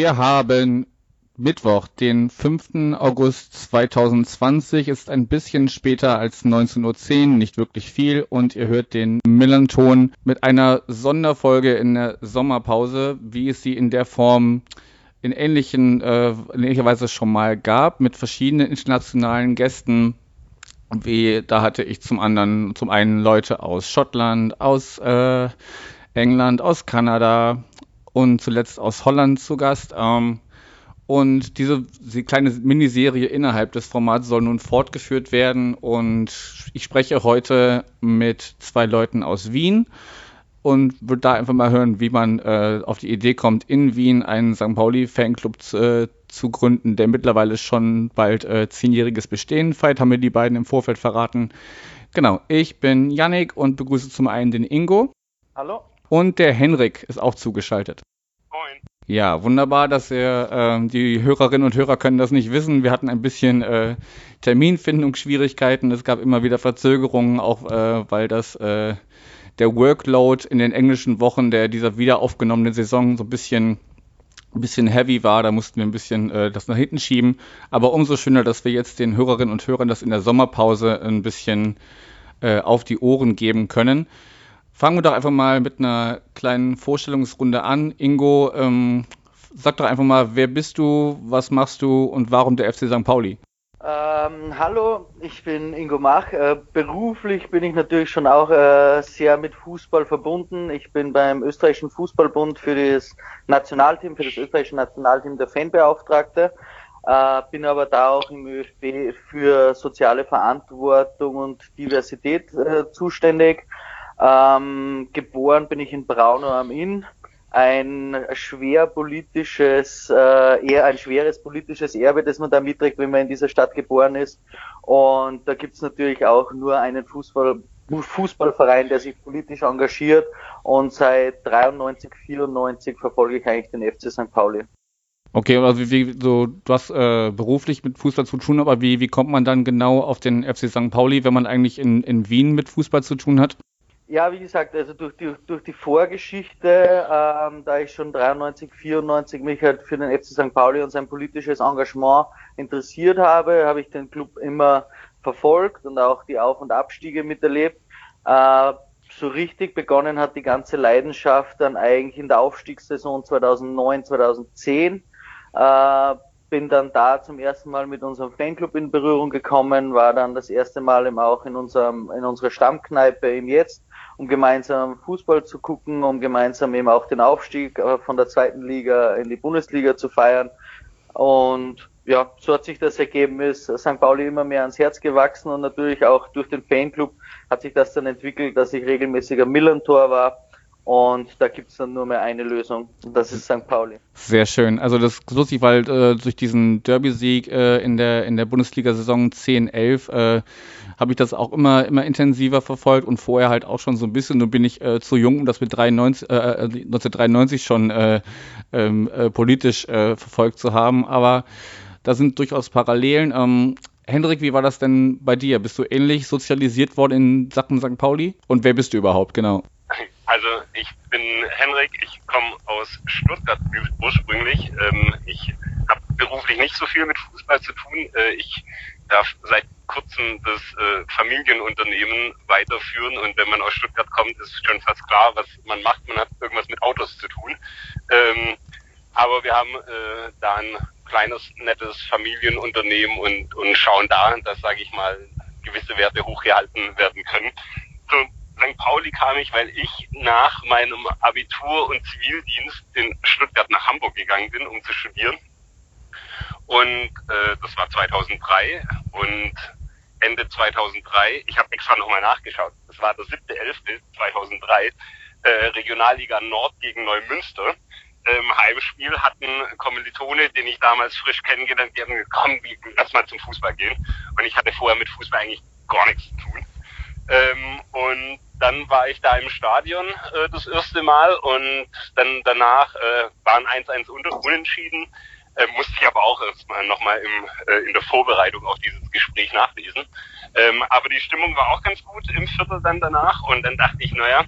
wir haben Mittwoch, den 5. August 2020, ist ein bisschen später als 19.10 Uhr, nicht wirklich viel und ihr hört den Millanton mit einer Sonderfolge in der Sommerpause, wie es sie in der Form in ähnlichen, äh, in ähnlicher Weise schon mal gab, mit verschiedenen internationalen Gästen. Wie, da hatte ich zum anderen, zum einen Leute aus Schottland, aus äh, England, aus Kanada und zuletzt aus Holland zu Gast. Ähm, und diese, kleine Miniserie innerhalb des Formats soll nun fortgeführt werden. Und ich spreche heute mit zwei Leuten aus Wien und würde da einfach mal hören, wie man äh, auf die Idee kommt, in Wien einen St. Pauli-Fanclub zu, äh, zu gründen, der mittlerweile schon bald äh, zehnjähriges Bestehen feiert, haben mir die beiden im Vorfeld verraten. Genau, ich bin Yannick und begrüße zum einen den Ingo. Hallo. Und der Henrik ist auch zugeschaltet. Moin. Ja, wunderbar, dass ihr, äh, die Hörerinnen und Hörer können das nicht wissen. Wir hatten ein bisschen äh, Terminfindungsschwierigkeiten. Es gab immer wieder Verzögerungen, auch äh, weil das äh, der Workload in den englischen Wochen der dieser wieder aufgenommenen Saison so ein bisschen ein bisschen heavy war, da mussten wir ein bisschen äh, das nach hinten schieben. Aber umso schöner, dass wir jetzt den Hörerinnen und Hörern das in der Sommerpause ein bisschen äh, auf die Ohren geben können. Fangen wir doch einfach mal mit einer kleinen Vorstellungsrunde an. Ingo, ähm, sag doch einfach mal, wer bist du, was machst du und warum der FC St. Pauli? Ähm, hallo, ich bin Ingo Mach. Äh, beruflich bin ich natürlich schon auch äh, sehr mit Fußball verbunden. Ich bin beim österreichischen Fußballbund für das Nationalteam, für das österreichische Nationalteam der Fanbeauftragte. Äh, bin aber da auch im ÖFB für soziale Verantwortung und Diversität äh, zuständig. Ähm, geboren bin ich in Braunau am Inn. Ein schwer politisches, äh, eher ein schweres politisches Erbe, das man da mitträgt, wenn man in dieser Stadt geboren ist. Und da gibt's natürlich auch nur einen Fußball, Fußballverein, der sich politisch engagiert. Und seit 93, 94 verfolge ich eigentlich den FC St. Pauli. Okay, also wie, wie so, du hast äh, beruflich mit Fußball zu tun, aber wie, wie kommt man dann genau auf den FC St. Pauli, wenn man eigentlich in, in Wien mit Fußball zu tun hat? Ja, wie gesagt, also durch die, durch die Vorgeschichte, ähm, da ich schon 93, 94 mich halt für den FC St. Pauli und sein politisches Engagement interessiert habe, habe ich den Club immer verfolgt und auch die Auf- und Abstiege miterlebt. Äh, so richtig begonnen hat die ganze Leidenschaft dann eigentlich in der Aufstiegssaison 2009, 2010. Äh, bin dann da zum ersten Mal mit unserem Fanclub in Berührung gekommen, war dann das erste Mal eben auch in unserem, in unserer Stammkneipe im Jetzt um gemeinsam Fußball zu gucken, um gemeinsam eben auch den Aufstieg äh, von der zweiten Liga in die Bundesliga zu feiern. Und ja, so hat sich das ergeben, ist St. Pauli immer mehr ans Herz gewachsen und natürlich auch durch den Fanclub hat sich das dann entwickelt, dass ich regelmäßiger Millantor war und da gibt's dann nur mehr eine Lösung. Und das ist St. Pauli. Sehr schön. Also das ist lustig, weil äh, durch diesen Derby-Sieg äh, in der in der Bundesliga-Saison 10-11 äh, habe ich das auch immer immer intensiver verfolgt und vorher halt auch schon so ein bisschen. Nun bin ich äh, zu jung, um das mit 93, äh, 1993 äh, schon äh, ähm, äh, politisch verfolgt zu haben. Aber da sind durchaus Parallelen. Ähm, Hendrik, wie war das denn bei dir? Bist du ähnlich sozialisiert worden in Sachen St. Pauli? Und wer bist du überhaupt, genau? Also ich bin Henrik, ich komme aus Stuttgart ursprünglich. Ähm, ich habe beruflich nicht so viel mit Fußball zu tun. Äh, ich darf seit kurzem das äh, Familienunternehmen weiterführen und wenn man aus Stuttgart kommt, ist schon fast klar, was man macht. Man hat irgendwas mit Autos zu tun. Ähm, aber wir haben äh, da ein kleines, nettes Familienunternehmen und, und schauen da, dass, sage ich mal, gewisse Werte hochgehalten werden können. So, St. Pauli kam ich, weil ich nach meinem Abitur und Zivildienst in Stuttgart nach Hamburg gegangen bin, um zu studieren. Und äh, das war 2003 und Ende 2003, ich habe extra nochmal nachgeschaut, das war der 7.11.2003, äh, Regionalliga Nord gegen Neumünster. Im Heimspiel hatten Kommilitone, den ich damals frisch kennengelernt, die haben gesagt, komm, lass mal zum Fußball gehen. Und ich hatte vorher mit Fußball eigentlich gar nichts zu tun. Ähm, und dann war ich da im Stadion äh, das erste Mal und dann danach äh, waren 1-1 unter unentschieden. Äh, musste ich aber auch erstmal nochmal im, äh, in der Vorbereitung auf dieses Gespräch nachlesen. Ähm, aber die Stimmung war auch ganz gut im Viertel dann danach und dann dachte ich, naja,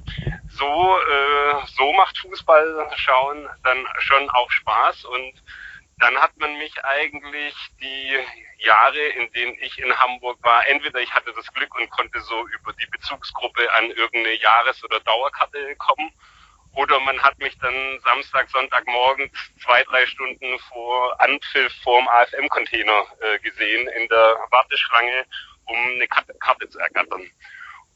so, äh, so macht Fußball schauen dann schon auch Spaß und dann hat man mich eigentlich die Jahre, in denen ich in Hamburg war, entweder ich hatte das Glück und konnte so über die Bezugsgruppe an irgendeine Jahres- oder Dauerkarte kommen, oder man hat mich dann Samstag, Sonntagmorgen zwei, drei Stunden vor Anpfiff vorm AFM-Container äh, gesehen in der Warteschlange, um eine Karte zu ergattern.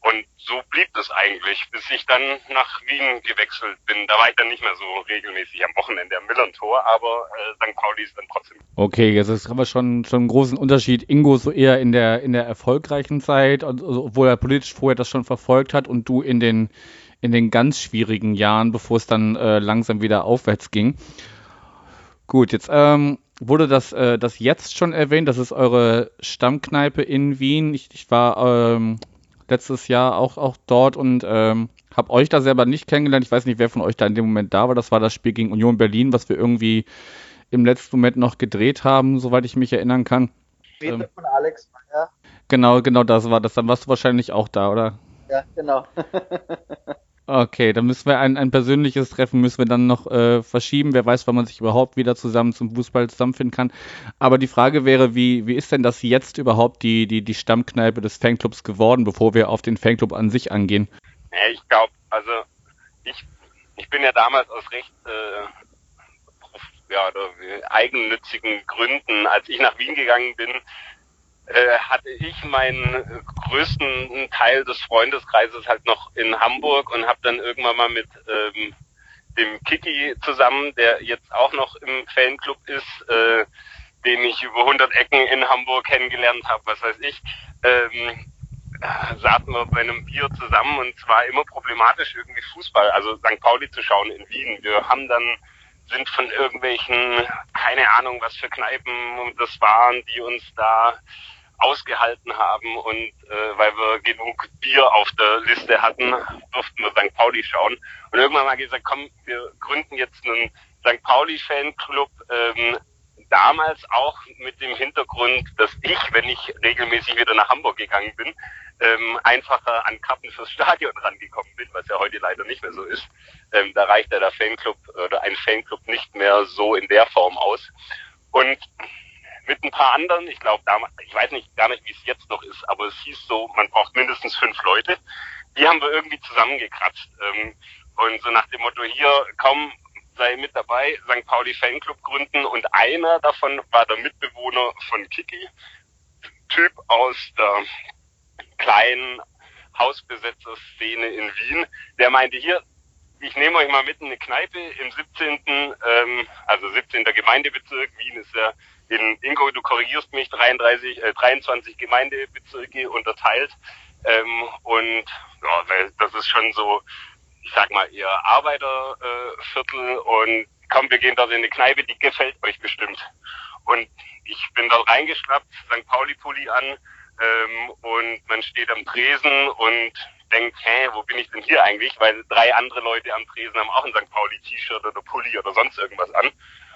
Und so blieb es eigentlich, bis ich dann nach Wien gewechselt bin. Da war ich dann nicht mehr so regelmäßig am Wochenende am Millern-Tor, aber äh, St. Pauli ist dann trotzdem. Okay, jetzt ist aber schon, schon einen großen Unterschied. Ingo so eher in der, in der erfolgreichen Zeit, also, obwohl er politisch vorher das schon verfolgt hat und du in den, in den ganz schwierigen Jahren, bevor es dann äh, langsam wieder aufwärts ging. Gut, jetzt ähm, wurde das, äh, das jetzt schon erwähnt. Das ist eure Stammkneipe in Wien. Ich, ich war ähm, letztes Jahr auch, auch dort und ähm, habe euch da selber nicht kennengelernt. Ich weiß nicht, wer von euch da in dem Moment da war. Das war das Spiel gegen Union Berlin, was wir irgendwie im letzten Moment noch gedreht haben, soweit ich mich erinnern kann. Ähm, von Alex Meyer. Genau, genau das war das. Dann warst du wahrscheinlich auch da, oder? Ja, genau. Okay, dann müssen wir ein, ein persönliches Treffen müssen wir dann noch äh, verschieben. Wer weiß, wann man sich überhaupt wieder zusammen zum Fußball zusammenfinden kann. Aber die Frage wäre, wie, wie ist denn das jetzt überhaupt die, die, die Stammkneipe des Fanclubs geworden, bevor wir auf den Fanclub an sich angehen? Ja, ich glaube, also ich, ich bin ja damals aus recht äh, ja, eigennützigen Gründen, als ich nach Wien gegangen bin, äh, hatte ich meinen größten Teil des Freundeskreises halt noch in Hamburg und habe dann irgendwann mal mit ähm, dem Kiki zusammen, der jetzt auch noch im Fanclub ist, äh, den ich über 100 Ecken in Hamburg kennengelernt habe, was weiß ich, ähm, saßen wir bei einem Bier zusammen und es war immer problematisch irgendwie Fußball, also St. Pauli zu schauen in Wien. Wir haben dann sind von irgendwelchen, keine Ahnung, was für Kneipen das waren, die uns da ausgehalten haben und äh, weil wir genug Bier auf der Liste hatten, durften wir St. Pauli schauen. Und irgendwann mal gesagt, komm, wir gründen jetzt einen St. Pauli-Fanclub, ähm, damals auch mit dem Hintergrund, dass ich, wenn ich regelmäßig wieder nach Hamburg gegangen bin, ähm, einfacher an Karten fürs Stadion rangekommen bin, was ja heute leider nicht mehr so ist. Ähm, da reicht ja der Fanclub oder ein Fanclub nicht mehr so in der Form aus. Und mit ein paar anderen, ich glaube damals, ich weiß nicht gar nicht, wie es jetzt noch ist, aber es hieß so, man braucht mindestens fünf Leute. Die haben wir irgendwie zusammengekratzt. Ähm, und so nach dem Motto, hier, komm, sei mit dabei, St. Pauli Fanclub gründen. Und einer davon war der Mitbewohner von Kiki, Typ aus der kleinen Hausbesetzer-Szene in Wien, der meinte, hier, ich nehme euch mal mit in eine Kneipe im 17., ähm, also 17. Gemeindebezirk. Wien ist ja in Ingo, du korrigierst mich, 33, äh, 23 Gemeindebezirke unterteilt. Ähm, und ja, weil das ist schon so, ich sag mal, eher Arbeiterviertel äh, und komm, wir gehen dort in eine Kneipe, die gefällt euch bestimmt. Und ich bin dort reingeschnappt, St. Pauli-Pulli an ähm, und man steht am Tresen und denkt, hä, wo bin ich denn hier eigentlich? Weil drei andere Leute am Tresen haben auch ein St. Pauli-T-Shirt oder Pulli oder sonst irgendwas an.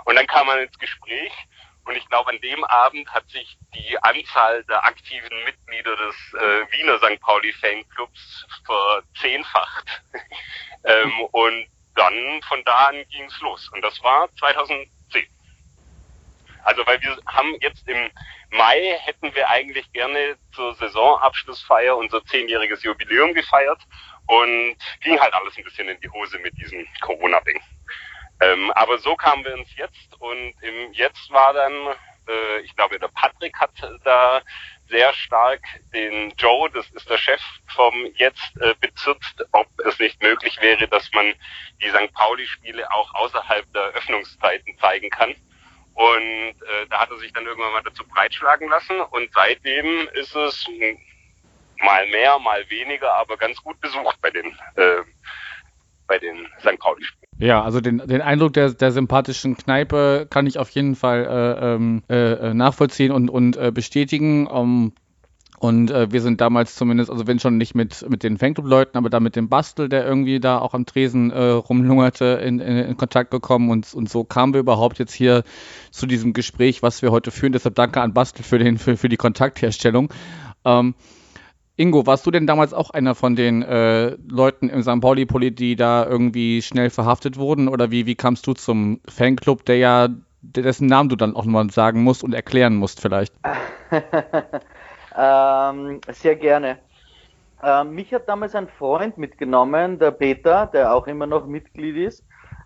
Und dann kam man ins Gespräch und ich glaube, an dem Abend hat sich die Anzahl der aktiven Mitglieder des äh, Wiener St. Pauli Fanclubs verzehnfacht. ähm, und dann von da an ging es los. Und das war 2010. Also weil wir haben jetzt im Mai hätten wir eigentlich gerne zur Saisonabschlussfeier unser zehnjähriges Jubiläum gefeiert und ging halt alles ein bisschen in die Hose mit diesem Corona-Ding. Ähm, aber so kamen wir ins Jetzt und im Jetzt war dann, äh, ich glaube, der Patrick hat da sehr stark den Joe, das ist der Chef vom Jetzt, äh, bezirzt, ob es nicht möglich wäre, dass man die St. Pauli-Spiele auch außerhalb der Öffnungszeiten zeigen kann. Und äh, da hat er sich dann irgendwann mal dazu breitschlagen lassen und seitdem ist es mal mehr, mal weniger, aber ganz gut besucht bei den äh, bei den St. Pauli-Spielen. Ja, also den, den Eindruck der, der sympathischen Kneipe kann ich auf jeden Fall äh, ähm, äh, nachvollziehen und, und äh, bestätigen. Um, ähm, Und äh, wir sind damals zumindest, also wenn schon nicht mit, mit den Fanclub-Leuten, aber da mit dem Bastel, der irgendwie da auch am Tresen äh, rumlungerte, in, in, in Kontakt gekommen. Und, und so kamen wir überhaupt jetzt hier zu diesem Gespräch, was wir heute führen. Deshalb danke an Bastel für, den, für, für die Kontaktherstellung. Ähm, Ingo, warst du denn damals auch einer von den äh, Leuten im St. Pauli-Polit, die da irgendwie schnell verhaftet wurden? Oder wie, wie kamst du zum Fanclub, der ja, dessen Namen du dann auch nochmal sagen musst und erklären musst vielleicht? ähm, sehr gerne. Ähm, mich hat damals ein Freund mitgenommen, der Peter, der auch immer noch Mitglied ist.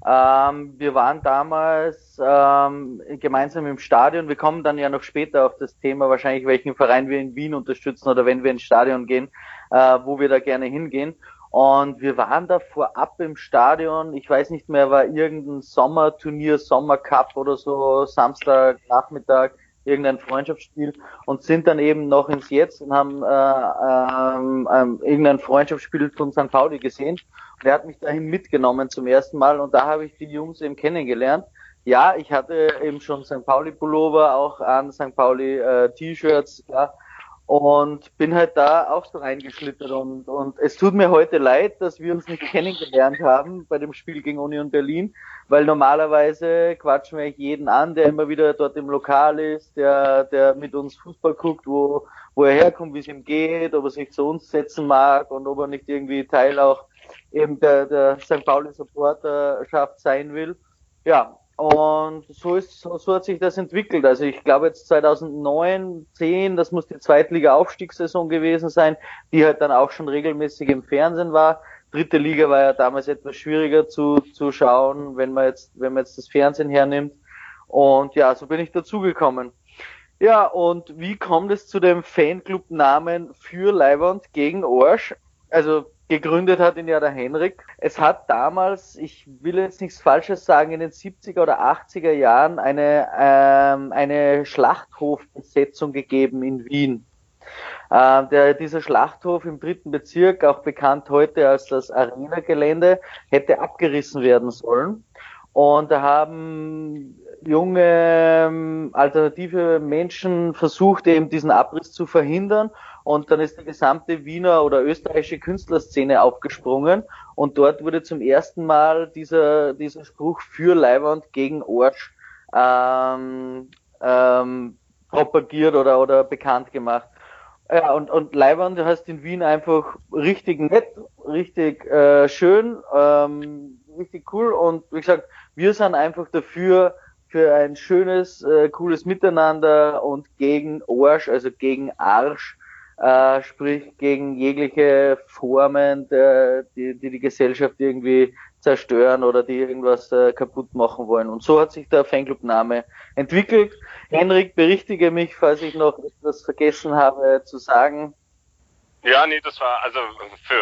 Ähm, wir waren damals ähm, gemeinsam im Stadion. Wir kommen dann ja noch später auf das Thema, wahrscheinlich welchen Verein wir in Wien unterstützen oder wenn wir ins Stadion gehen, äh, wo wir da gerne hingehen. Und wir waren da vorab im Stadion. Ich weiß nicht mehr, war irgendein Sommerturnier, Sommercup oder so, Samstag, Nachmittag, irgendein Freundschaftsspiel und sind dann eben noch ins Jetzt und haben äh, ähm, ähm, irgendein Freundschaftsspiel von St. Pauli gesehen der hat mich dahin mitgenommen zum ersten Mal und da habe ich die Jungs eben kennengelernt. Ja, ich hatte eben schon St. Pauli Pullover auch an, St. Pauli äh, T-Shirts, ja, und bin halt da auch so reingeschlittert und, und es tut mir heute leid, dass wir uns nicht kennengelernt haben bei dem Spiel gegen Union Berlin, weil normalerweise quatschen wir jeden an, der immer wieder dort im Lokal ist, der, der mit uns Fußball guckt, wo, wo er herkommt, wie es ihm geht, ob er sich zu uns setzen mag und ob er nicht irgendwie Teil auch eben der, der St. Pauli Supporterschaft sein will. Ja, und so ist, so hat sich das entwickelt. Also ich glaube jetzt 2009, 10, das muss die Zweitliga-Aufstiegssaison gewesen sein, die halt dann auch schon regelmäßig im Fernsehen war. Dritte Liga war ja damals etwas schwieriger zu, zu schauen, wenn man jetzt, wenn man jetzt das Fernsehen hernimmt. Und ja, so bin ich dazugekommen. Ja, und wie kommt es zu dem Fanclub-Namen für Leiband gegen Orsch? Also gegründet hat ihn ja der Henrik. Es hat damals, ich will jetzt nichts Falsches sagen, in den 70er oder 80er Jahren eine, ähm, eine Schlachthofbesetzung gegeben in Wien. Äh, der, dieser Schlachthof im dritten Bezirk, auch bekannt heute als das Arena-Gelände, hätte abgerissen werden sollen. Und da haben junge ähm, alternative Menschen versucht, eben diesen Abriss zu verhindern. Und dann ist die gesamte Wiener oder österreichische Künstlerszene aufgesprungen. Und dort wurde zum ersten Mal dieser, dieser Spruch für Leiwand gegen Orsch ähm, ähm, propagiert oder, oder bekannt gemacht. Ja, und, und Leibwand heißt in Wien einfach richtig nett, richtig äh, schön, ähm, richtig cool. Und wie gesagt, wir sind einfach dafür, für ein schönes, äh, cooles Miteinander und gegen Arsch, also gegen Arsch, äh, sprich gegen jegliche Formen, der, die, die die Gesellschaft irgendwie zerstören oder die irgendwas äh, kaputt machen wollen. Und so hat sich der Fanclub-Name entwickelt. Henrik, berichtige mich, falls ich noch etwas vergessen habe zu sagen. Ja, nee, das war also für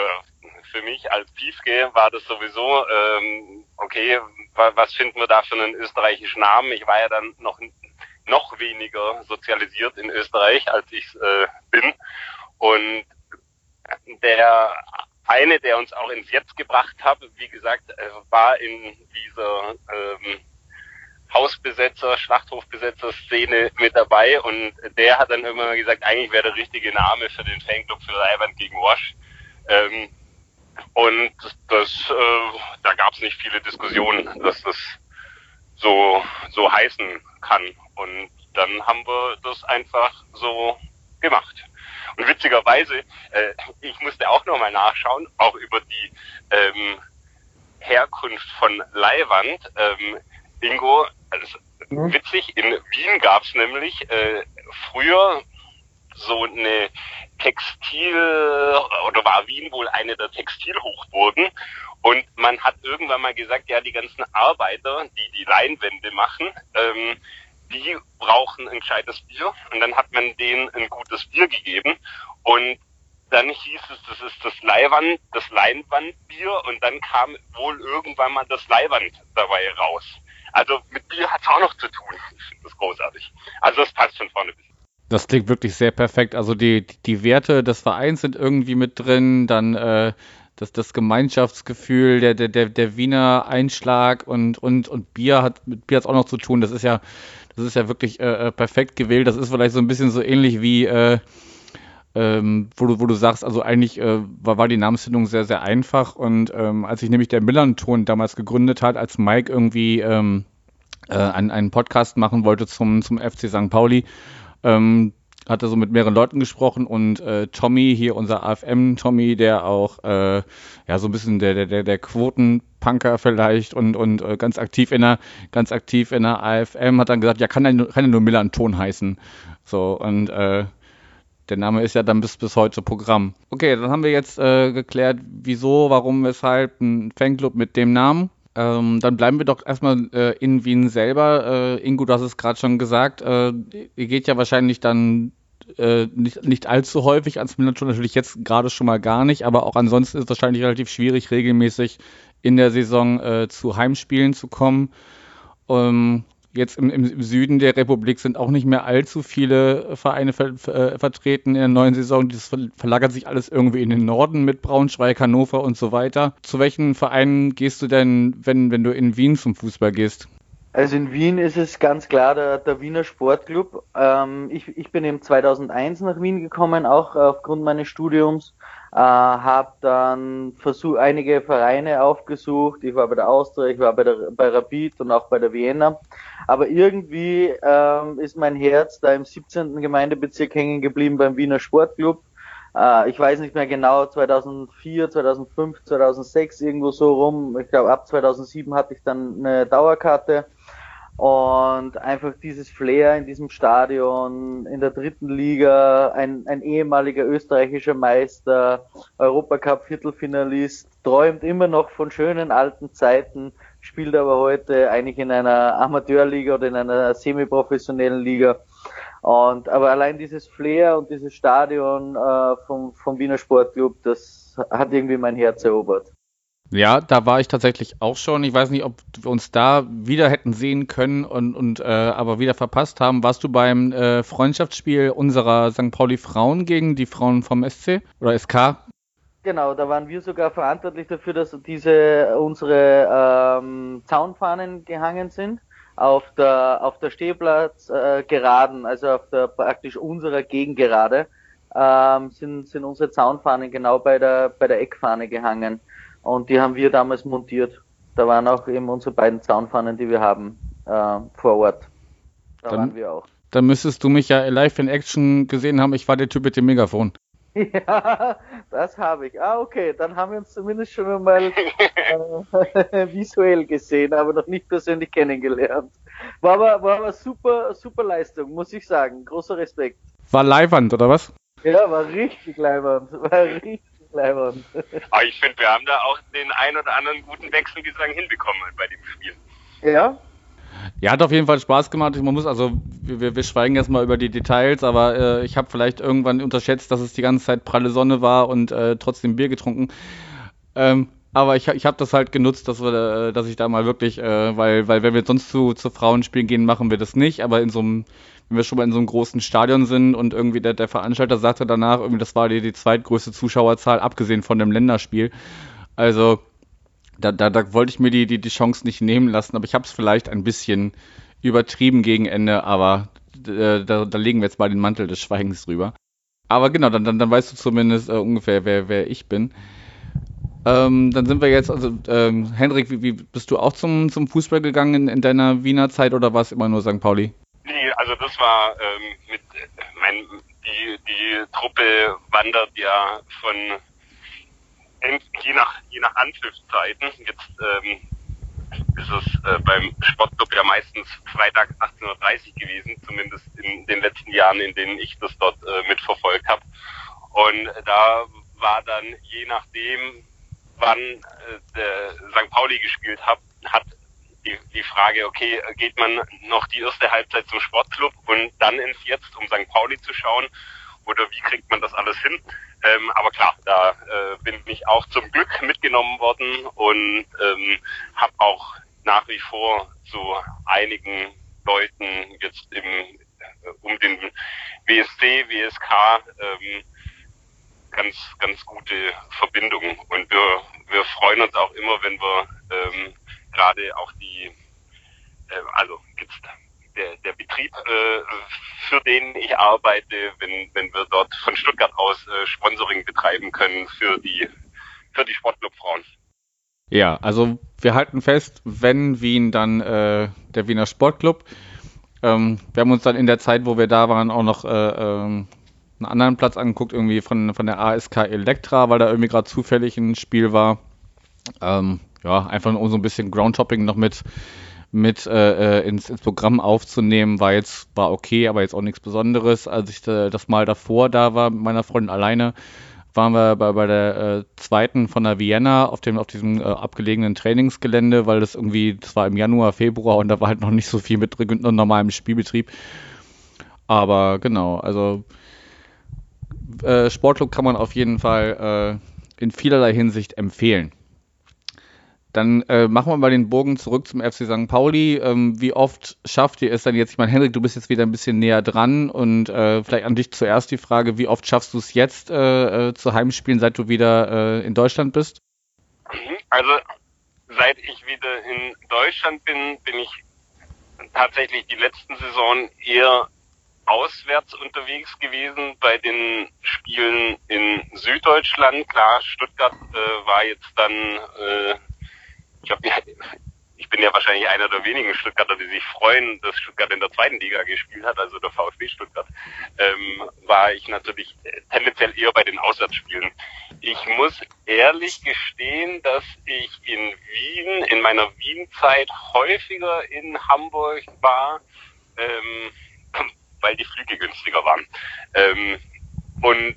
für mich als Piefke war das sowieso, ähm, okay, was finden wir da für einen österreichischen Namen? Ich war ja dann noch, noch weniger sozialisiert in Österreich, als ich äh, bin. Und der eine, der uns auch ins Jetzt gebracht hat, wie gesagt, äh, war in dieser ähm, Hausbesetzer, Schlachthofbesetzer-Szene mit dabei und der hat dann mal gesagt, eigentlich wäre der richtige Name für den Fanclub für Reiwand gegen Wash ähm, und das, äh, da gab es nicht viele Diskussionen, dass das so, so heißen kann. Und dann haben wir das einfach so gemacht. Und witzigerweise, äh, ich musste auch nochmal nachschauen, auch über die ähm, Herkunft von Leihwand. Ähm, Ingo, also witzig, in Wien gab es nämlich äh, früher so eine Textil oder war Wien wohl eine der Textilhochburgen und man hat irgendwann mal gesagt, ja die ganzen Arbeiter, die die Leinwände machen, ähm, die brauchen ein gescheites Bier und dann hat man denen ein gutes Bier gegeben und dann hieß es, das ist das Leihwand, das Leinwandbier und dann kam wohl irgendwann mal das Leihwand dabei raus. Also mit Bier hat es auch noch zu tun. Ich finde das großartig. Also das passt von vorne bis das klingt wirklich sehr perfekt. Also die, die Werte des Vereins sind irgendwie mit drin, dann äh, das, das Gemeinschaftsgefühl, der, der, der, der Wiener Einschlag und, und, und Bier hat mit Bier hat's auch noch zu tun. Das ist ja, das ist ja wirklich äh, äh perfekt gewählt. Das ist vielleicht so ein bisschen so ähnlich wie äh, ähm, wo, du, wo du sagst, also eigentlich äh, war, war die Namensfindung sehr, sehr einfach. Und ähm, als ich nämlich der Millanton damals gegründet hat, als Mike irgendwie ähm, äh, einen, einen Podcast machen wollte zum, zum FC St. Pauli, ähm, hat er so mit mehreren Leuten gesprochen und äh, Tommy, hier unser AFM-Tommy, der auch äh, ja so ein bisschen der, der, der Quotenpunker vielleicht und, und äh, ganz aktiv in der, ganz aktiv in der AFM, hat dann gesagt, ja, kann nur, kann ja nur Millanton heißen. So, und äh, der Name ist ja dann bis, bis heute Programm. Okay, dann haben wir jetzt äh, geklärt, wieso, warum, weshalb ein Fanclub mit dem Namen. Ähm, dann bleiben wir doch erstmal äh, in Wien selber. Äh, Ingo, du hast es gerade schon gesagt, äh, ihr geht ja wahrscheinlich dann äh, nicht, nicht allzu häufig ans Millanton, natürlich jetzt gerade schon mal gar nicht, aber auch ansonsten ist es wahrscheinlich relativ schwierig, regelmäßig in der Saison äh, zu Heimspielen zu kommen. Ähm, Jetzt im, im, Süden der Republik sind auch nicht mehr allzu viele Vereine ver, ver, vertreten in der neuen Saison. Das verlagert sich alles irgendwie in den Norden mit Braunschweig, Hannover und so weiter. Zu welchen Vereinen gehst du denn, wenn, wenn du in Wien zum Fußball gehst? Also in Wien ist es ganz klar der, der Wiener Sportclub. Ähm, ich, ich bin eben 2001 nach Wien gekommen, auch aufgrund meines Studiums äh, habe dann versuch, einige Vereine aufgesucht. Ich war bei der Austria, ich war bei, der, bei Rapid und auch bei der Vienna. Aber irgendwie ähm, ist mein Herz da im 17. Gemeindebezirk hängen geblieben beim Wiener Sportclub. Äh, ich weiß nicht mehr genau, 2004, 2005, 2006, irgendwo so rum. Ich glaube, ab 2007 hatte ich dann eine Dauerkarte und einfach dieses Flair in diesem Stadion, in der dritten Liga, ein, ein ehemaliger österreichischer Meister, Europacup Viertelfinalist, träumt immer noch von schönen alten Zeiten, spielt aber heute eigentlich in einer Amateurliga oder in einer semiprofessionellen Liga. Und aber allein dieses Flair und dieses Stadion äh, vom, vom Wiener Sportclub, das hat irgendwie mein Herz erobert. Ja, da war ich tatsächlich auch schon. Ich weiß nicht, ob wir uns da wieder hätten sehen können und, und äh, aber wieder verpasst haben. Warst du beim äh, Freundschaftsspiel unserer St. Pauli Frauen gegen die Frauen vom SC oder SK? Genau, da waren wir sogar verantwortlich dafür, dass diese unsere ähm, Zaunfahnen gehangen sind auf der auf der Stehplatz äh, geraden, also auf der praktisch unserer Gegengerade ähm, sind sind unsere Zaunfahnen genau bei der bei der Eckfahne gehangen. Und die haben wir damals montiert. Da waren auch eben unsere beiden Zaunpfannen, die wir haben, äh, vor Ort. Da dann, waren wir auch. Dann müsstest du mich ja live in Action gesehen haben. Ich war der Typ mit dem Megafon. Ja, das habe ich. Ah, okay. Dann haben wir uns zumindest schon mal äh, visuell gesehen, aber noch nicht persönlich kennengelernt. War aber, war aber super, super Leistung, muss ich sagen. Großer Respekt. War Leihwand, oder was? Ja, war richtig Leihwand. War richtig Leibern. Aber ich finde, wir haben da auch den ein oder anderen guten Wechselgesang hinbekommen bei dem Spiel. Ja? Ja, hat auf jeden Fall Spaß gemacht. Man muss also, wir, wir schweigen jetzt mal über die Details, aber äh, ich habe vielleicht irgendwann unterschätzt, dass es die ganze Zeit pralle Sonne war und äh, trotzdem Bier getrunken. Ähm, aber ich, ich habe das halt genutzt, dass, wir, äh, dass ich da mal wirklich, äh, weil, weil wenn wir sonst zu, zu Frauenspielen gehen, machen wir das nicht, aber in so einem wenn wir schon mal in so einem großen Stadion sind und irgendwie der, der Veranstalter sagte danach, irgendwie das war die, die zweitgrößte Zuschauerzahl, abgesehen von dem Länderspiel. Also da, da, da wollte ich mir die, die, die Chance nicht nehmen lassen, aber ich habe es vielleicht ein bisschen übertrieben gegen Ende, aber äh, da, da legen wir jetzt mal den Mantel des Schweigens drüber. Aber genau, dann, dann, dann weißt du zumindest äh, ungefähr, wer, wer ich bin. Ähm, dann sind wir jetzt, also ähm, Hendrik, wie, wie bist du auch zum, zum Fußball gegangen in, in deiner Wiener Zeit oder war es immer nur St. Pauli? Nee, also das war ähm, mit mein, die die Truppe wandert ja von je nach je nach Anpfiffzeiten. Jetzt ähm, ist es äh, beim Sportclub ja meistens Freitag 18.30 Uhr gewesen, zumindest in den letzten Jahren, in denen ich das dort äh, mitverfolgt habe. Und da war dann je nachdem, wann äh, der St. Pauli gespielt hat, hat die, die Frage, okay, geht man noch die erste Halbzeit zum Sportclub und dann ins Jetzt, um St. Pauli zu schauen? Oder wie kriegt man das alles hin? Ähm, aber klar, da äh, bin ich auch zum Glück mitgenommen worden und ähm, habe auch nach wie vor zu einigen Leuten jetzt im, äh, um den WSC, WSK ähm, ganz, ganz gute Verbindungen. Und wir, wir freuen uns auch immer, wenn wir ähm, gerade auch die, äh, also jetzt der, der Betrieb äh, für den ich arbeite, wenn, wenn wir dort von Stuttgart aus äh, Sponsoring betreiben können für die, für die Sportclub-Frauen. Ja, also wir halten fest, wenn Wien, dann äh, der Wiener Sportclub. Ähm, wir haben uns dann in der Zeit, wo wir da waren, auch noch äh, ähm, einen anderen Platz angeguckt, irgendwie von, von der ASK Elektra, weil da irgendwie gerade zufällig ein Spiel war. Ähm, ja, einfach nur so ein bisschen Groundtopping noch mit, mit äh, äh, ins, ins Programm aufzunehmen, war jetzt, war okay, aber jetzt auch nichts Besonderes. Als ich äh, das Mal davor da war mit meiner Freundin alleine, waren wir bei, bei der äh, zweiten von der Vienna auf dem auf diesem äh, abgelegenen Trainingsgelände, weil das irgendwie, das war im Januar, Februar und da war halt noch nicht so viel mit normalem Spielbetrieb. Aber genau, also äh, Sportclub kann man auf jeden Fall äh, in vielerlei Hinsicht empfehlen. Dann äh, machen wir mal den Bogen zurück zum FC St. Pauli. Ähm, wie oft schafft ihr es dann jetzt? Ich meine, Henrik, du bist jetzt wieder ein bisschen näher dran und äh, vielleicht an dich zuerst die Frage, wie oft schaffst du es jetzt äh, äh zu Heimspielen, seit du wieder äh, in Deutschland bist? Also seit ich wieder in Deutschland bin, bin ich tatsächlich die letzten Saison eher auswärts unterwegs gewesen bei den Spielen in Süddeutschland. Klar, Stuttgart äh, war jetzt dann, äh, ich glaube, ich bin ja wahrscheinlich einer der wenigen Stuttgarter, die sich freuen, dass Stuttgart in der zweiten Liga gespielt hat, also der VfB Stuttgart, ähm, war ich natürlich tendenziell eher bei den Auswärtsspielen. Ich muss ehrlich gestehen, dass ich in Wien, in meiner Wien-Zeit häufiger in Hamburg war, ähm, weil die Flüge günstiger waren. Ähm, und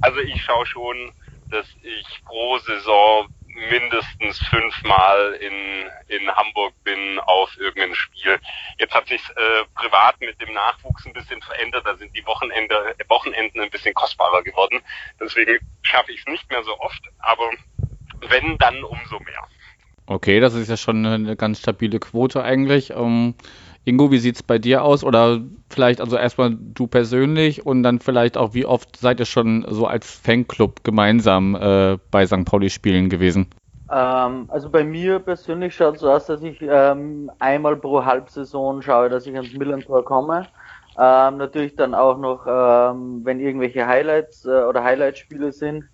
also ich schaue schon, dass ich pro Saison mindestens fünfmal in, in Hamburg bin auf irgendein Spiel. Jetzt hat sich äh, privat mit dem Nachwuchs ein bisschen verändert. Da sind die Wochenende, Wochenenden ein bisschen kostbarer geworden. Deswegen schaffe ich es nicht mehr so oft. Aber wenn, dann umso mehr. Okay, das ist ja schon eine ganz stabile Quote eigentlich. Ähm, Ingo, wie sieht es bei dir aus? Oder vielleicht also erstmal du persönlich und dann vielleicht auch, wie oft seid ihr schon so als Fanclub gemeinsam äh, bei St. Pauli spielen gewesen? Ähm, also bei mir persönlich schaut es so aus, dass ich ähm, einmal pro Halbsaison schaue, dass ich ans Millantor komme. Ähm, natürlich dann auch noch, ähm, wenn irgendwelche Highlights äh, oder Highlightspiele sind,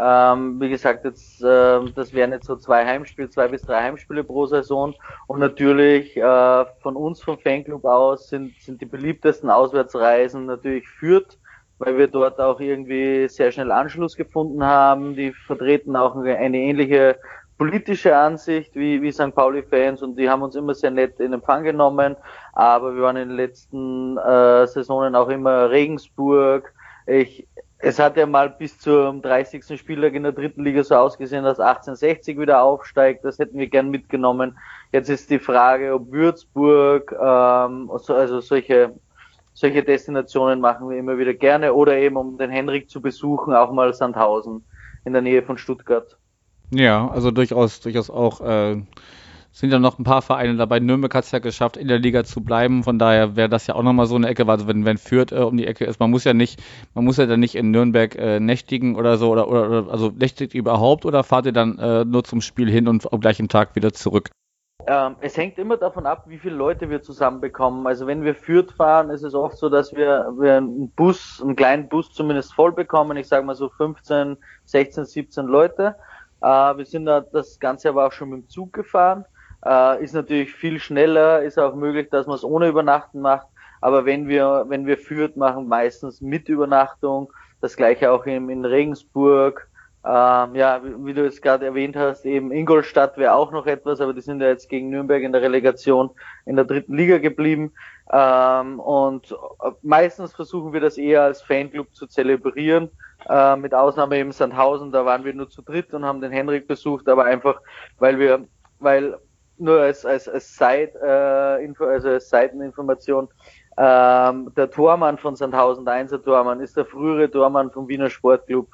ähm, wie gesagt, jetzt, äh, das wären jetzt so zwei Heimspiele, zwei bis drei Heimspiele pro Saison. Und natürlich äh, von uns vom Fanclub aus sind, sind die beliebtesten Auswärtsreisen natürlich Fürth, weil wir dort auch irgendwie sehr schnell Anschluss gefunden haben. Die vertreten auch eine ähnliche politische Ansicht wie, wie St. Pauli-Fans und die haben uns immer sehr nett in Empfang genommen. Aber wir waren in den letzten äh, Saisonen auch immer Regensburg. Ich es hat ja mal bis zum 30. Spieltag in der dritten Liga so ausgesehen, dass 1860 wieder aufsteigt. Das hätten wir gern mitgenommen. Jetzt ist die Frage, ob Würzburg, ähm, also solche, solche Destinationen machen wir immer wieder gerne oder eben um den Henrik zu besuchen, auch mal Sandhausen in der Nähe von Stuttgart. Ja, also durchaus, durchaus auch äh, sind ja noch ein paar Vereine dabei. Nürnberg hat es ja geschafft, in der Liga zu bleiben. Von daher wäre das ja auch nochmal so eine Ecke, also wenn, wenn Fürth äh, um die Ecke ist, man muss ja nicht, man muss ja dann nicht in Nürnberg äh, nächtigen oder so, oder, oder also nächtigt überhaupt oder fahrt ihr dann äh, nur zum Spiel hin und am gleichen Tag wieder zurück? Ähm, es hängt immer davon ab, wie viele Leute wir zusammenbekommen. Also wenn wir Fürth fahren, ist es oft so, dass wir, wir einen Bus, einen kleinen Bus zumindest voll bekommen. Ich sage mal so 15, 16, 17 Leute. Äh, wir sind da das Ganze aber auch schon mit dem Zug gefahren. Äh, ist natürlich viel schneller, ist auch möglich, dass man es ohne Übernachten macht. Aber wenn wir, wenn wir führt, machen meistens mit Übernachtung. Das gleiche auch in, in Regensburg. Ähm, ja, wie, wie, du es gerade erwähnt hast, eben Ingolstadt wäre auch noch etwas, aber die sind ja jetzt gegen Nürnberg in der Relegation in der dritten Liga geblieben. Ähm, und meistens versuchen wir das eher als Fanclub zu zelebrieren. Äh, mit Ausnahme eben Sandhausen, da waren wir nur zu dritt und haben den Henrik besucht, aber einfach, weil wir, weil nur als, als, als, Side, äh, also als Seiteninformation, ähm, der Tormann von Sandhausen, der Einser Tormann, ist der frühere Tormann vom Wiener Sportclub.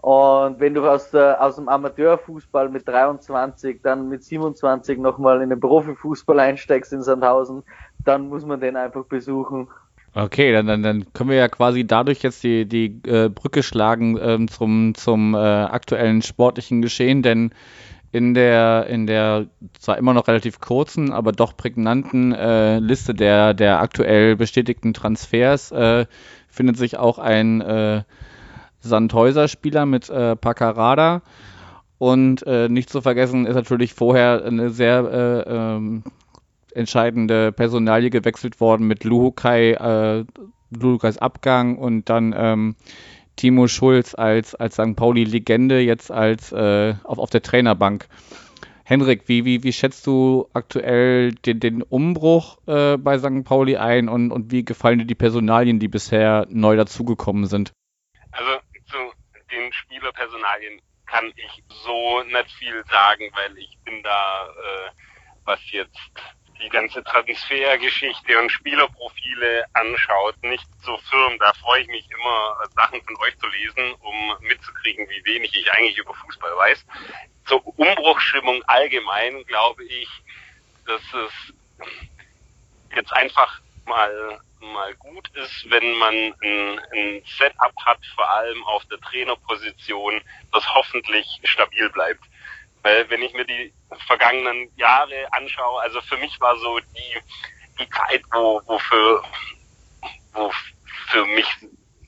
Und wenn du aus, der, aus dem Amateurfußball mit 23, dann mit 27 nochmal in den Profifußball einsteigst in Sandhausen, dann muss man den einfach besuchen. Okay, dann, dann, dann können wir ja quasi dadurch jetzt die, die äh, Brücke schlagen ähm, zum, zum äh, aktuellen sportlichen Geschehen, denn in der, in der zwar immer noch relativ kurzen, aber doch prägnanten äh, Liste der, der aktuell bestätigten Transfers äh, findet sich auch ein äh, Sandhäuser-Spieler mit äh, Pacarada. Und äh, nicht zu vergessen ist natürlich vorher eine sehr äh, ähm, entscheidende Personalie gewechselt worden mit Luhukai, äh, Luhukais Abgang und dann ähm, Timo Schulz als, als St. Pauli-Legende jetzt als äh, auf, auf der Trainerbank. Henrik, wie, wie, wie schätzt du aktuell den, den Umbruch äh, bei St. Pauli ein und, und wie gefallen dir die Personalien, die bisher neu dazugekommen sind? Also zu den Spielerpersonalien kann ich so nicht viel sagen, weil ich bin da, äh, was jetzt die ganze Transfergeschichte und Spielerprofile anschaut, nicht so firm. Da freue ich mich immer, Sachen von euch zu lesen, um mitzukriegen, wie wenig ich eigentlich über Fußball weiß. Zur Umbruchstimmung allgemein glaube ich, dass es jetzt einfach mal mal gut ist, wenn man ein, ein Setup hat, vor allem auf der Trainerposition, das hoffentlich stabil bleibt. Weil wenn ich mir die vergangenen Jahre anschaue, also für mich war so die, die Zeit, wo, wo für, wo für mich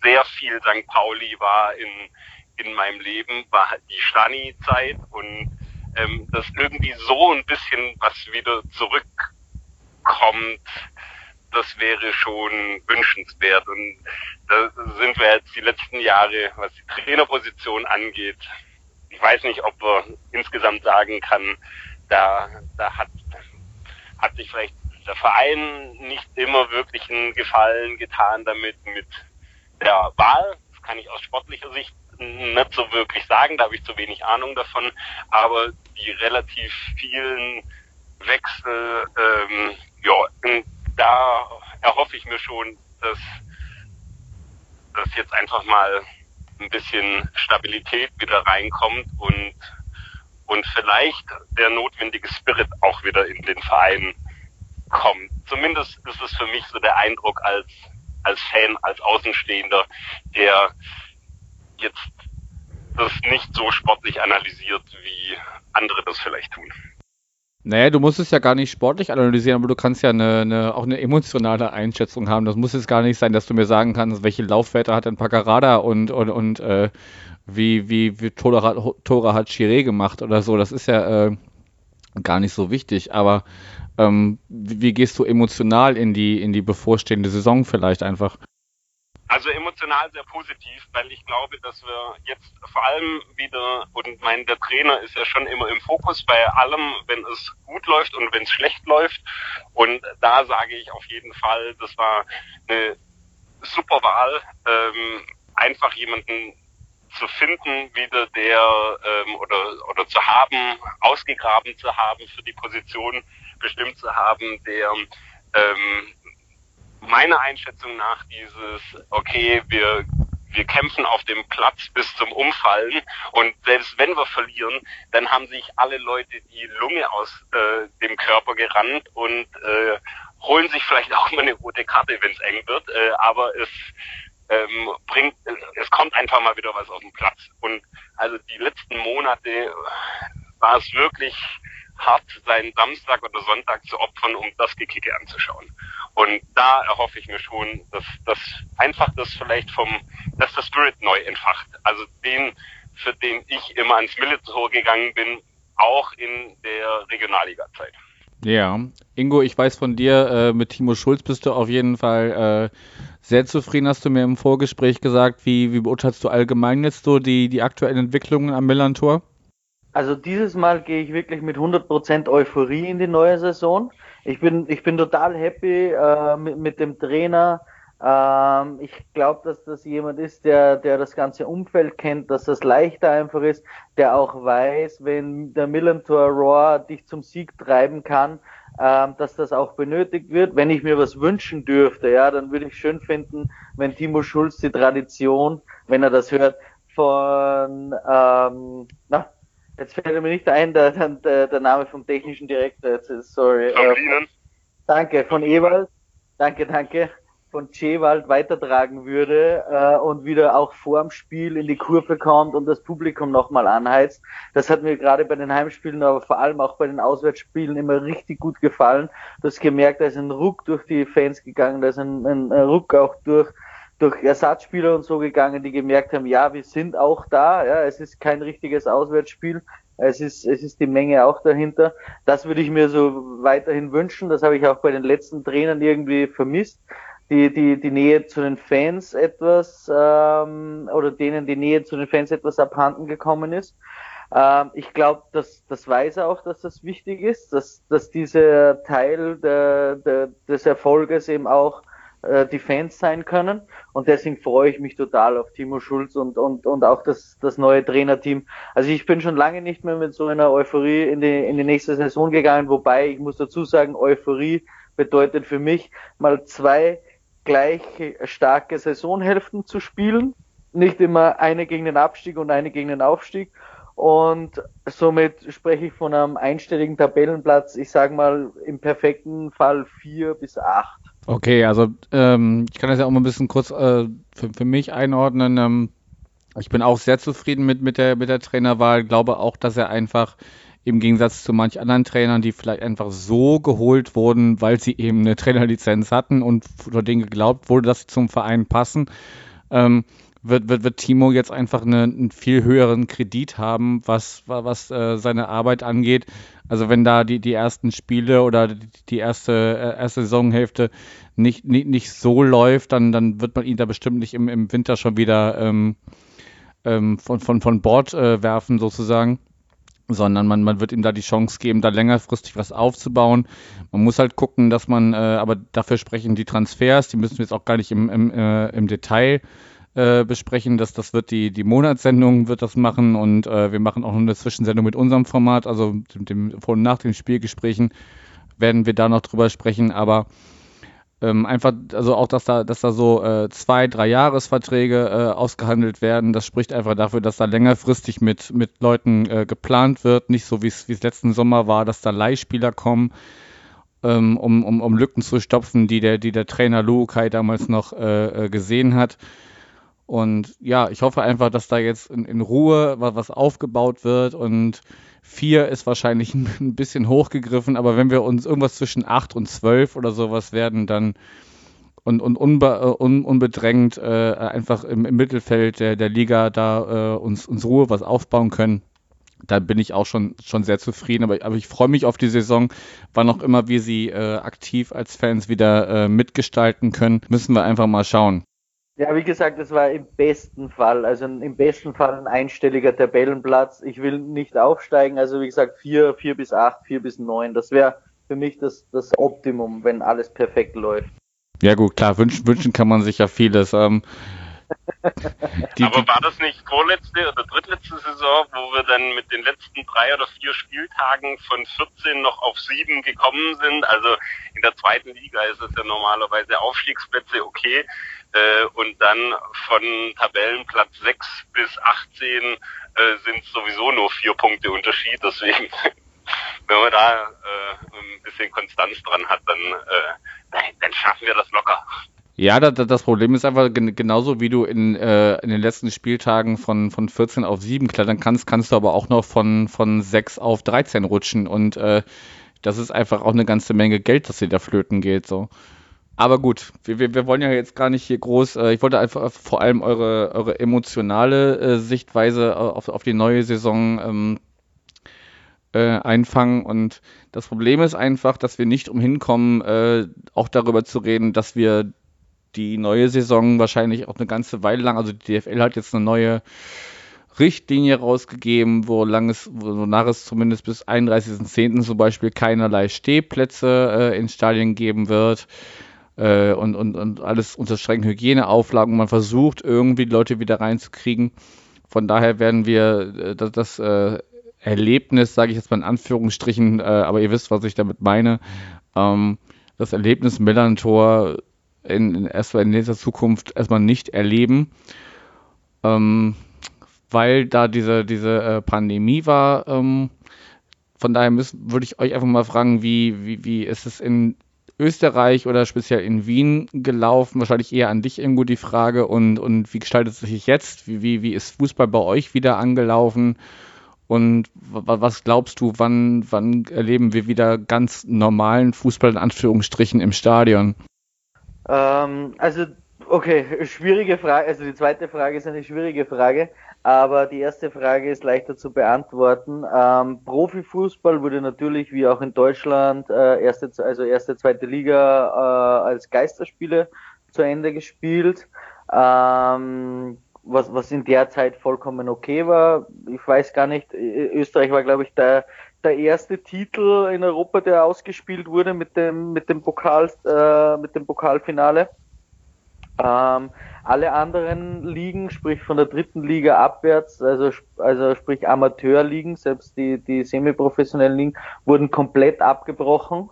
sehr viel St. Pauli war in, in meinem Leben, war halt die Stani-Zeit und ähm, dass irgendwie so ein bisschen was wieder zurückkommt, das wäre schon wünschenswert. Und da sind wir jetzt die letzten Jahre, was die Trainerposition angeht, ich weiß nicht, ob man insgesamt sagen kann, da, da hat, hat sich vielleicht der Verein nicht immer wirklich einen Gefallen getan damit mit der Wahl. Das kann ich aus sportlicher Sicht nicht so wirklich sagen, da habe ich zu wenig Ahnung davon, aber die relativ vielen Wechsel, ähm, ja, da erhoffe ich mir schon, dass das jetzt einfach mal ein bisschen Stabilität wieder reinkommt und, und vielleicht der notwendige Spirit auch wieder in den Verein kommt. Zumindest ist es für mich so der Eindruck als, als Fan, als Außenstehender, der jetzt das nicht so sportlich analysiert, wie andere das vielleicht tun. Naja, du musst es ja gar nicht sportlich analysieren, aber du kannst ja eine, eine, auch eine emotionale Einschätzung haben. Das muss jetzt gar nicht sein, dass du mir sagen kannst, welche Laufwerte hat denn Paccarada und, und, und äh, wie, wie, wie Tore, Tore hat Chiré gemacht oder so. Das ist ja äh, gar nicht so wichtig. Aber ähm, wie, wie gehst du emotional in die, in die bevorstehende Saison vielleicht einfach? Also emotional sehr positiv, weil ich glaube, dass wir jetzt vor allem wieder, und mein, der Trainer ist ja schon immer im Fokus bei allem, wenn es gut läuft und wenn es schlecht läuft. Und da sage ich auf jeden Fall, das war eine super Wahl, ähm, einfach jemanden zu finden, wieder der ähm, oder oder zu haben, ausgegraben zu haben für die Position bestimmt zu haben, der ähm, meiner Einschätzung nach dieses, okay, wir, wir kämpfen auf dem Platz bis zum Umfallen und selbst wenn wir verlieren, dann haben sich alle Leute die Lunge aus äh, dem Körper gerannt und äh, holen sich vielleicht auch mal eine rote Karte, wenn es eng wird, äh, aber es ähm, bringt, es kommt einfach mal wieder was auf den Platz. Und also die letzten Monate war es wirklich hart, seinen Samstag oder Sonntag zu opfern, um das Gekicke anzuschauen. Und da erhoffe ich mir schon, dass das einfach das vielleicht vom, dass der Spirit neu entfacht. Also den, für den ich immer ans Militär gegangen bin, auch in der Regionalliga-Zeit. Ja, Ingo, ich weiß von dir, äh, mit Timo Schulz bist du auf jeden Fall äh, sehr zufrieden, hast du mir im Vorgespräch gesagt. Wie, wie beurteilst du allgemein jetzt so die, die aktuellen Entwicklungen am Millantor? Also dieses Mal gehe ich wirklich mit 100% Euphorie in die neue Saison. Ich bin, ich bin total happy äh, mit, mit dem Trainer. Ähm, ich glaube, dass das jemand ist, der, der das ganze Umfeld kennt, dass das leichter einfach ist, der auch weiß, wenn der Millantor Roar dich zum Sieg treiben kann, ähm, dass das auch benötigt wird. Wenn ich mir was wünschen dürfte, ja, dann würde ich schön finden, wenn Timo Schulz die Tradition, wenn er das hört, von ähm, na, Jetzt fällt mir nicht ein, der, der, der Name vom technischen Direktor. Jetzt ist, sorry. Von äh. Danke, von Ewald. Danke, danke. von Chewald weitertragen würde äh, und wieder auch vorm Spiel in die Kurve kommt und das Publikum nochmal anheizt. Das hat mir gerade bei den Heimspielen, aber vor allem auch bei den Auswärtsspielen immer richtig gut gefallen. Du hast gemerkt, da ist ein Ruck durch die Fans gegangen, da ist ein, ein Ruck auch durch durch Ersatzspieler und so gegangen, die gemerkt haben, ja, wir sind auch da, ja, es ist kein richtiges Auswärtsspiel, es ist, es ist die Menge auch dahinter. Das würde ich mir so weiterhin wünschen. Das habe ich auch bei den letzten Trainern irgendwie vermisst. Die, die, die Nähe zu den Fans etwas, ähm, oder denen die Nähe zu den Fans etwas abhanden gekommen ist. Ähm, ich glaube, dass das weiß er auch, dass das wichtig ist, dass, dass dieser Teil der, der, des Erfolges eben auch äh, die Fans sein können. Und deswegen freue ich mich total auf Timo Schulz und, und, und auch das, das neue Trainerteam. Also ich bin schon lange nicht mehr mit so einer Euphorie in die, in die nächste Saison gegangen, wobei ich muss dazu sagen, Euphorie bedeutet für mich mal zwei gleich starke Saisonhälften zu spielen. Nicht immer eine gegen den Abstieg und eine gegen den Aufstieg. Und somit spreche ich von einem einstelligen Tabellenplatz, ich sage mal im perfekten Fall vier bis acht. Okay, also ähm, ich kann das ja auch mal ein bisschen kurz äh, für, für mich einordnen. Ähm, ich bin auch sehr zufrieden mit, mit, der, mit der Trainerwahl. Glaube auch, dass er einfach im Gegensatz zu manch anderen Trainern, die vielleicht einfach so geholt wurden, weil sie eben eine Trainerlizenz hatten und vor denen geglaubt wurde, dass sie zum Verein passen, ähm, wird, wird, wird Timo jetzt einfach eine, einen viel höheren Kredit haben, was, was äh, seine Arbeit angeht. Also wenn da die, die ersten Spiele oder die erste, äh, erste Saisonhälfte nicht, nicht, nicht so läuft, dann, dann wird man ihn da bestimmt nicht im, im Winter schon wieder ähm, ähm, von, von, von Bord äh, werfen sozusagen sondern man, man wird ihm da die Chance geben, da längerfristig was aufzubauen. Man muss halt gucken, dass man, äh, aber dafür sprechen die Transfers, die müssen wir jetzt auch gar nicht im, im, äh, im Detail äh, besprechen. Das, das wird die, die Monatssendung wird das machen und äh, wir machen auch noch eine Zwischensendung mit unserem Format, also dem, dem vor und nach den Spielgesprächen werden wir da noch drüber sprechen, aber ähm, einfach, also auch, dass da, dass da so äh, zwei, drei Jahresverträge äh, ausgehandelt werden, das spricht einfach dafür, dass da längerfristig mit, mit Leuten äh, geplant wird, nicht so wie es letzten Sommer war, dass da Leihspieler kommen, ähm, um, um, um Lücken zu stopfen, die der, die der Trainer Lukai damals noch äh, äh, gesehen hat. Und ja, ich hoffe einfach, dass da jetzt in, in Ruhe was, was aufgebaut wird und vier ist wahrscheinlich ein bisschen hochgegriffen, aber wenn wir uns irgendwas zwischen acht und zwölf oder sowas werden, dann und, und unbe, un, unbedrängt äh, einfach im, im, Mittelfeld der, der Liga da äh, uns, uns Ruhe was aufbauen können, da bin ich auch schon, schon sehr zufrieden. Aber, aber ich freue mich auf die Saison, wann auch immer wir sie äh, aktiv als Fans wieder äh, mitgestalten können. Müssen wir einfach mal schauen. Ja, wie gesagt, das war im besten Fall, also im besten Fall ein einstelliger Tabellenplatz. Ich will nicht aufsteigen, also wie gesagt, vier, vier bis acht, vier bis neun. Das wäre für mich das, das Optimum, wenn alles perfekt läuft. Ja gut, klar, wünschen, wünschen kann man sich ja vieles. Ähm, die, Aber war das nicht vorletzte oder drittletzte Saison, wo wir dann mit den letzten drei oder vier Spieltagen von 14 noch auf sieben gekommen sind? Also in der zweiten Liga ist es ja normalerweise Aufstiegsplätze okay. Äh, und dann von Tabellenplatz 6 bis 18 äh, sind sowieso nur vier Punkte Unterschied. Deswegen, wenn man da äh, ein bisschen Konstanz dran hat, dann, äh, dann schaffen wir das locker. Ja, das, Problem ist einfach genauso wie du in, äh, in den letzten Spieltagen von, von 14 auf 7 klettern kannst, kannst du aber auch noch von, von 6 auf 13 rutschen und äh, das ist einfach auch eine ganze Menge Geld, das dir da flöten geht. So. Aber gut, wir, wir, wir wollen ja jetzt gar nicht hier groß, äh, ich wollte einfach vor allem eure, eure emotionale äh, Sichtweise auf, auf die neue Saison ähm, äh, einfangen. Und das Problem ist einfach, dass wir nicht umhin kommen, äh, auch darüber zu reden, dass wir die neue Saison wahrscheinlich auch eine ganze Weile lang, also die DFL hat jetzt eine neue Richtlinie rausgegeben, wo lang wonach es zumindest bis 31.10. zum Beispiel keinerlei Stehplätze äh, in Stadien geben wird äh, und, und, und alles unter strengen Hygieneauflagen. Man versucht irgendwie Leute wieder reinzukriegen. Von daher werden wir äh, das, das äh, Erlebnis, sage ich jetzt mal in Anführungsstrichen, äh, aber ihr wisst, was ich damit meine, ähm, das Erlebnis Millantor in, in, erstmal in nächster Zukunft erstmal nicht erleben, ähm, weil da diese, diese äh, Pandemie war. Ähm, von daher würde ich euch einfach mal fragen, wie, wie, wie ist es in Österreich oder speziell in Wien gelaufen? Wahrscheinlich eher an dich irgendwo die Frage. Und, und wie gestaltet es sich jetzt? Wie, wie, wie ist Fußball bei euch wieder angelaufen? Und was glaubst du, wann, wann erleben wir wieder ganz normalen Fußball in Anführungsstrichen im Stadion? Ähm, also, okay, schwierige Frage. Also die zweite Frage ist eine schwierige Frage, aber die erste Frage ist leichter zu beantworten. Ähm, Profifußball wurde natürlich wie auch in Deutschland äh, erste, also erste, zweite Liga äh, als Geisterspiele zu Ende gespielt. Ähm, was, was in der Zeit vollkommen okay war. Ich weiß gar nicht, Österreich war, glaube ich, der, der erste Titel in Europa, der ausgespielt wurde mit dem, mit dem Pokal, äh, mit dem Pokalfinale. Ähm, alle anderen Ligen, sprich von der dritten Liga abwärts, also, also sprich Amateurligen, selbst die, die semiprofessionellen Ligen, wurden komplett abgebrochen.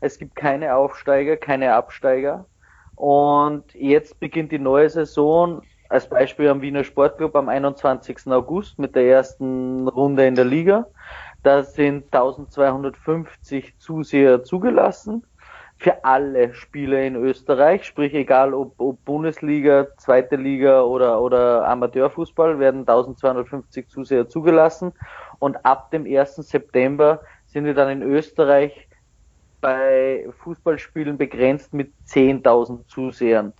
Es gibt keine Aufsteiger, keine Absteiger. Und jetzt beginnt die neue Saison als Beispiel am Wiener Sportclub am 21. August mit der ersten Runde in der Liga. Da sind 1250 Zuseher zugelassen für alle Spiele in Österreich, sprich egal ob, ob Bundesliga, zweite Liga oder, oder Amateurfußball, werden 1250 Zuseher zugelassen und ab dem 1. September sind wir dann in Österreich bei Fußballspielen begrenzt mit 10.000 Zusehern.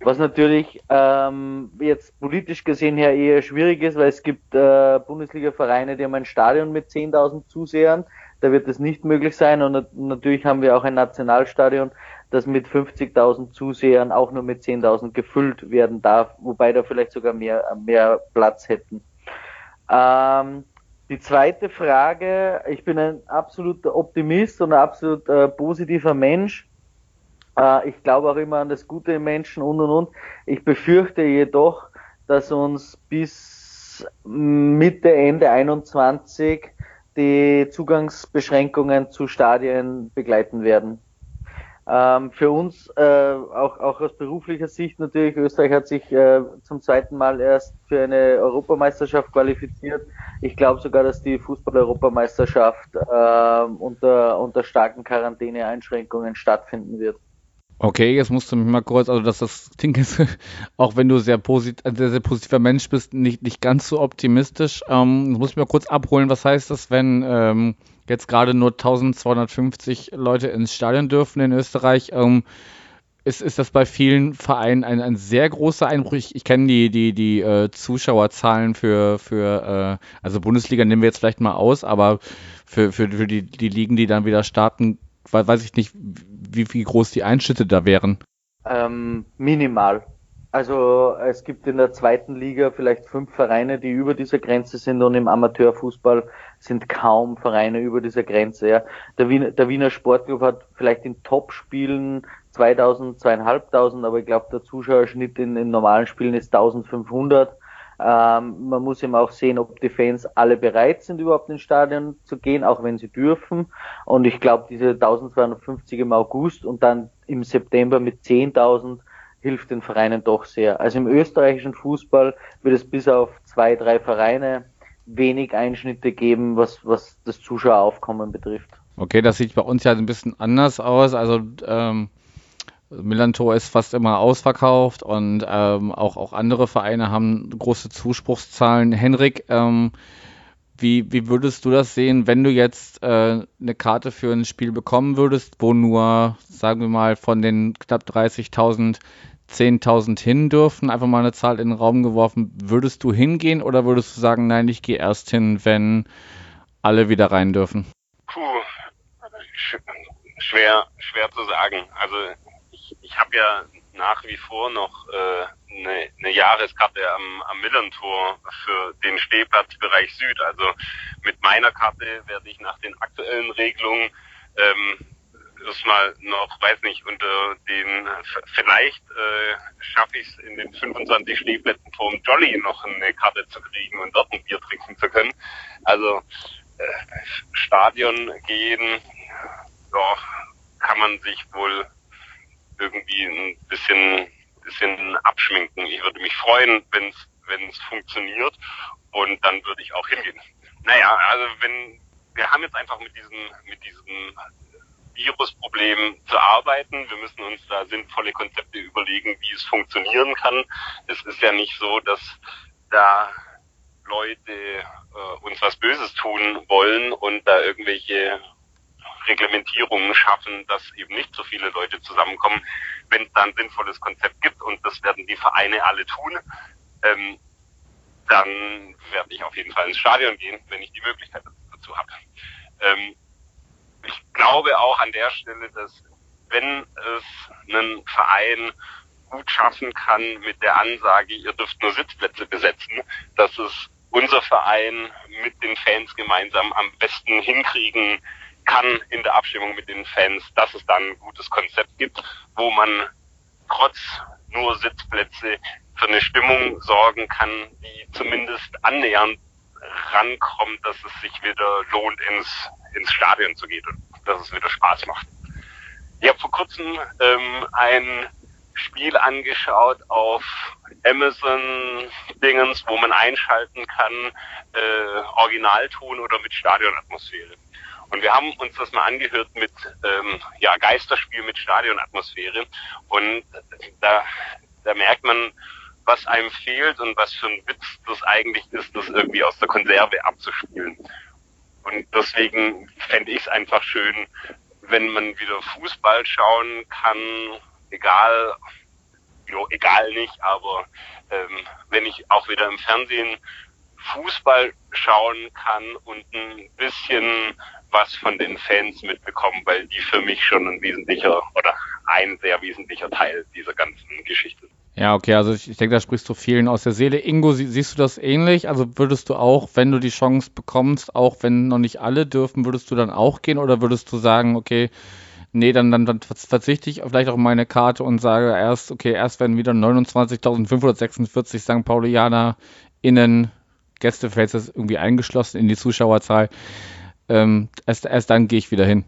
Was natürlich ähm, jetzt politisch gesehen her eher schwierig ist, weil es gibt äh, Bundesliga-Vereine, die haben ein Stadion mit 10.000 Zusehern. Da wird es nicht möglich sein. Und natürlich haben wir auch ein Nationalstadion, das mit 50.000 Zusehern auch nur mit 10.000 gefüllt werden darf, wobei da vielleicht sogar mehr, mehr Platz hätten. Ähm, die zweite Frage, ich bin ein absoluter Optimist und ein absolut äh, positiver Mensch. Äh, ich glaube auch immer an das Gute im Menschen und und und. Ich befürchte jedoch, dass uns bis Mitte, Ende 21 die Zugangsbeschränkungen zu Stadien begleiten werden. Ähm, für uns, äh, auch, auch aus beruflicher Sicht natürlich, Österreich hat sich äh, zum zweiten Mal erst für eine Europameisterschaft qualifiziert. Ich glaube sogar, dass die Fußball-Europameisterschaft äh, unter, unter starken Quarantäneeinschränkungen stattfinden wird. Okay, jetzt musst du mich mal kurz, also dass das klingt jetzt, auch wenn du sehr posit ein sehr, sehr positiver Mensch bist, nicht, nicht ganz so optimistisch. Ähm, muss ich mal kurz abholen, was heißt das, wenn ähm, jetzt gerade nur 1250 Leute ins Stadion dürfen in Österreich? Ähm, ist, ist das bei vielen Vereinen ein, ein sehr großer Einbruch? Ich, ich kenne die, die, die äh, Zuschauerzahlen für, für äh, also Bundesliga nehmen wir jetzt vielleicht mal aus, aber für, für, für die, die Ligen, die dann wieder starten, weiß ich nicht, wie, wie groß die Einschnitte da wären. Ähm, minimal. Also es gibt in der zweiten Liga vielleicht fünf Vereine, die über dieser Grenze sind und im Amateurfußball sind kaum Vereine über dieser Grenze. Ja. Der, Wiener, der Wiener Sportclub hat vielleicht in Top-Spielen 2000, 2500, aber ich glaube der Zuschauerschnitt in, in normalen Spielen ist 1500. Ähm, man muss eben auch sehen, ob die Fans alle bereit sind, überhaupt ins Stadion zu gehen, auch wenn sie dürfen. Und ich glaube, diese 1250 im August und dann im September mit 10.000 hilft den Vereinen doch sehr. Also im österreichischen Fußball wird es bis auf zwei, drei Vereine wenig Einschnitte geben, was, was das Zuschaueraufkommen betrifft. Okay, das sieht bei uns ja ein bisschen anders aus. Also ähm, Millantor ist fast immer ausverkauft und ähm, auch, auch andere Vereine haben große Zuspruchszahlen. Henrik, ähm, wie, wie würdest du das sehen, wenn du jetzt äh, eine Karte für ein Spiel bekommen würdest, wo nur, sagen wir mal, von den knapp 30.000 10.000 hin dürfen? Einfach mal eine Zahl in den Raum geworfen. Würdest du hingehen oder würdest du sagen, nein, ich gehe erst hin, wenn alle wieder rein dürfen? Puh, schwer, schwer zu sagen. Also ich, ich habe ja nach wie vor noch äh, eine, eine Jahreskarte am, am Millentor für den Stehplatzbereich Süd. Also mit meiner Karte werde ich nach den aktuellen Regelungen ähm, erstmal noch, weiß nicht, unter den, vielleicht äh, schaffe ich es in den 25 Stehplätzen vom Jolly noch eine Karte zu kriegen und dort ein Bier trinken zu können. Also äh, Stadion gehen, ja, kann man sich wohl irgendwie ein bisschen, bisschen abschminken. Ich würde mich freuen, wenn es wenn es funktioniert und dann würde ich auch hingehen. Naja, also wenn wir haben jetzt einfach mit diesen mit diesen Virusproblem zu arbeiten. Wir müssen uns da sinnvolle Konzepte überlegen, wie es funktionieren kann. Es ist ja nicht so, dass da Leute äh, uns was Böses tun wollen und da irgendwelche Reglementierungen schaffen, dass eben nicht so viele Leute zusammenkommen. Wenn es da ein sinnvolles Konzept gibt und das werden die Vereine alle tun, ähm, dann werde ich auf jeden Fall ins Stadion gehen, wenn ich die Möglichkeit dazu habe. Ähm, ich glaube auch an der Stelle, dass wenn es einen Verein gut schaffen kann mit der Ansage, ihr dürft nur Sitzplätze besetzen, dass es unser Verein mit den Fans gemeinsam am besten hinkriegen kann in der Abstimmung mit den Fans, dass es dann ein gutes Konzept gibt, wo man trotz nur Sitzplätze für eine Stimmung sorgen kann, die zumindest annähernd rankommt, dass es sich wieder lohnt, ins, ins Stadion zu gehen und dass es wieder Spaß macht. Ich habe vor kurzem ähm, ein Spiel angeschaut auf Amazon Dingens, wo man einschalten kann, äh, Originalton oder mit Stadionatmosphäre. Und wir haben uns das mal angehört mit ähm, ja, Geisterspiel mit Stadionatmosphäre. Und da, da merkt man, was einem fehlt und was für ein Witz das eigentlich ist, das irgendwie aus der Konserve abzuspielen. Und deswegen fände ich es einfach schön, wenn man wieder Fußball schauen kann, egal, jo, egal nicht, aber ähm, wenn ich auch wieder im Fernsehen Fußball schauen kann und ein bisschen was von den Fans mitbekommen, weil die für mich schon ein wesentlicher oder ein sehr wesentlicher Teil dieser ganzen Geschichte sind. Ja, okay, also ich, ich denke, da sprichst du vielen aus der Seele. Ingo, sie, siehst du das ähnlich? Also würdest du auch, wenn du die Chance bekommst, auch wenn noch nicht alle dürfen, würdest du dann auch gehen oder würdest du sagen, okay, nee, dann, dann, dann verzichte ich vielleicht auf meine Karte und sage erst, okay, erst werden wieder 29.546 St. Paulianer innen Gästefans irgendwie eingeschlossen in die Zuschauerzahl. Ähm, erst, erst dann gehe ich wieder hin.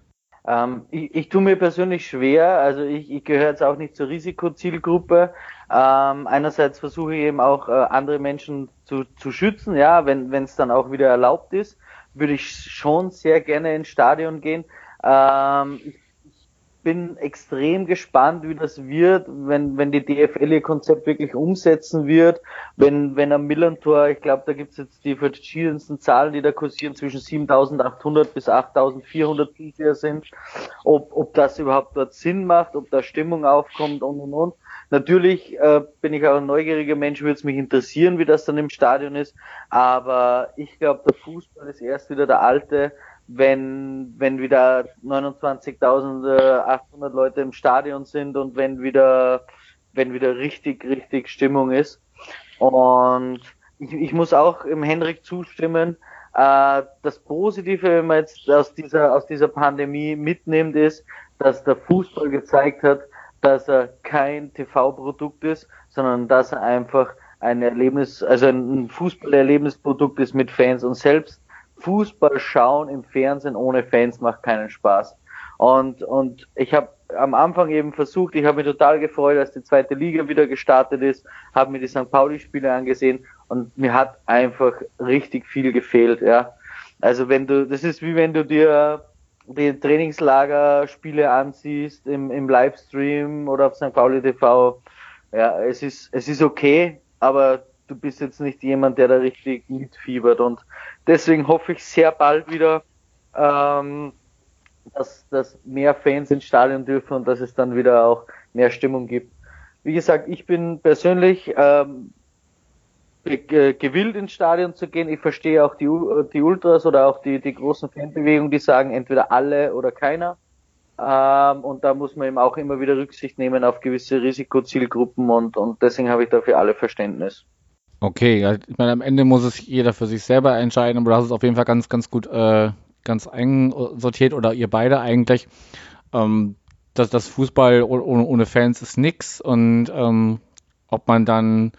Ähm, ich, ich tue mir persönlich schwer, also ich, ich gehöre jetzt auch nicht zur Risikozielgruppe. Ähm, einerseits versuche ich eben auch äh, andere Menschen zu, zu schützen, ja, wenn es dann auch wieder erlaubt ist, würde ich schon sehr gerne ins Stadion gehen. Ähm, ich bin extrem gespannt, wie das wird, wenn, wenn die DFL ihr Konzept wirklich umsetzen wird, wenn, wenn am Millantor, ich glaube, da gibt es jetzt die verschiedensten Zahlen, die da kursieren, zwischen 7800 bis 8400 Zuseher sind, ob, ob das überhaupt dort Sinn macht, ob da Stimmung aufkommt und und und. Natürlich äh, bin ich auch ein neugieriger Mensch, würde es mich interessieren, wie das dann im Stadion ist, aber ich glaube, der Fußball ist erst wieder der alte, wenn, wenn wieder 29.800 Leute im Stadion sind und wenn wieder, wenn wieder richtig, richtig Stimmung ist. Und ich, ich muss auch im Henrik zustimmen, äh, das Positive, wenn man jetzt aus dieser, aus dieser Pandemie mitnimmt, ist, dass der Fußball gezeigt hat, dass er kein TV-Produkt ist, sondern dass er einfach ein Erlebnis, also ein Fußballerlebnisprodukt ist mit Fans und selbst Fußball schauen im Fernsehen ohne Fans macht keinen Spaß. Und, und ich habe am Anfang eben versucht, ich habe mich total gefreut, als die zweite Liga wieder gestartet ist, habe mir die St. Pauli-Spiele angesehen und mir hat einfach richtig viel gefehlt, ja. Also wenn du, das ist wie wenn du dir die Trainingslagerspiele ansiehst im, im Livestream oder auf St. Pauli TV. Ja, es ist, es ist okay, aber du bist jetzt nicht jemand, der da richtig mitfiebert. Und deswegen hoffe ich sehr bald wieder, ähm, dass, dass mehr Fans ins Stadion dürfen und dass es dann wieder auch mehr Stimmung gibt. Wie gesagt, ich bin persönlich ähm, gewillt ins Stadion zu gehen. Ich verstehe auch die, die Ultras oder auch die, die großen Fanbewegungen, die sagen entweder alle oder keiner. Ähm, und da muss man eben auch immer wieder Rücksicht nehmen auf gewisse Risikozielgruppen und, und deswegen habe ich dafür alle Verständnis. Okay, ich meine, am Ende muss es jeder für sich selber entscheiden, aber hast es auf jeden Fall ganz, ganz gut, äh, ganz einsortiert oder ihr beide eigentlich. Ähm, dass das Fußball ohne, ohne Fans ist nix und ähm, ob man dann,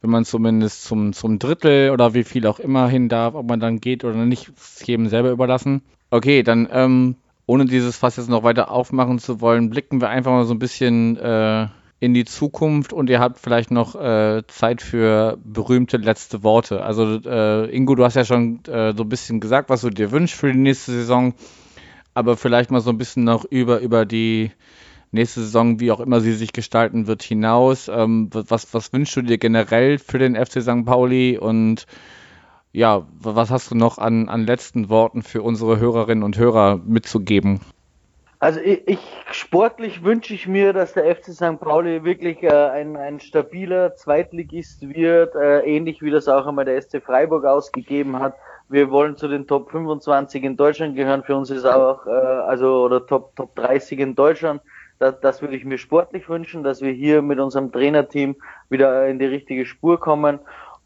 wenn man zumindest zum, zum Drittel oder wie viel auch immer hin darf, ob man dann geht oder nicht, ist jedem selber überlassen. Okay, dann ähm, ohne dieses Fass jetzt noch weiter aufmachen zu wollen, blicken wir einfach mal so ein bisschen äh, in die Zukunft und ihr habt vielleicht noch äh, Zeit für berühmte letzte Worte. Also äh, Ingo, du hast ja schon äh, so ein bisschen gesagt, was du dir wünschst für die nächste Saison. aber vielleicht mal so ein bisschen noch über, über die nächste Saison, wie auch immer sie sich gestalten wird, hinaus. Ähm, was, was wünschst du dir generell für den FC St. Pauli und ja, was hast du noch an, an letzten Worten für unsere Hörerinnen und Hörer mitzugeben? Also ich, ich sportlich wünsche ich mir, dass der FC St. Pauli wirklich äh, ein, ein stabiler Zweitligist wird, äh, ähnlich wie das auch einmal der SC Freiburg ausgegeben hat. Wir wollen zu den Top 25 in Deutschland gehören. Für uns ist auch, äh, also oder Top Top 30 in Deutschland. Das, das würde ich mir sportlich wünschen, dass wir hier mit unserem Trainerteam wieder in die richtige Spur kommen.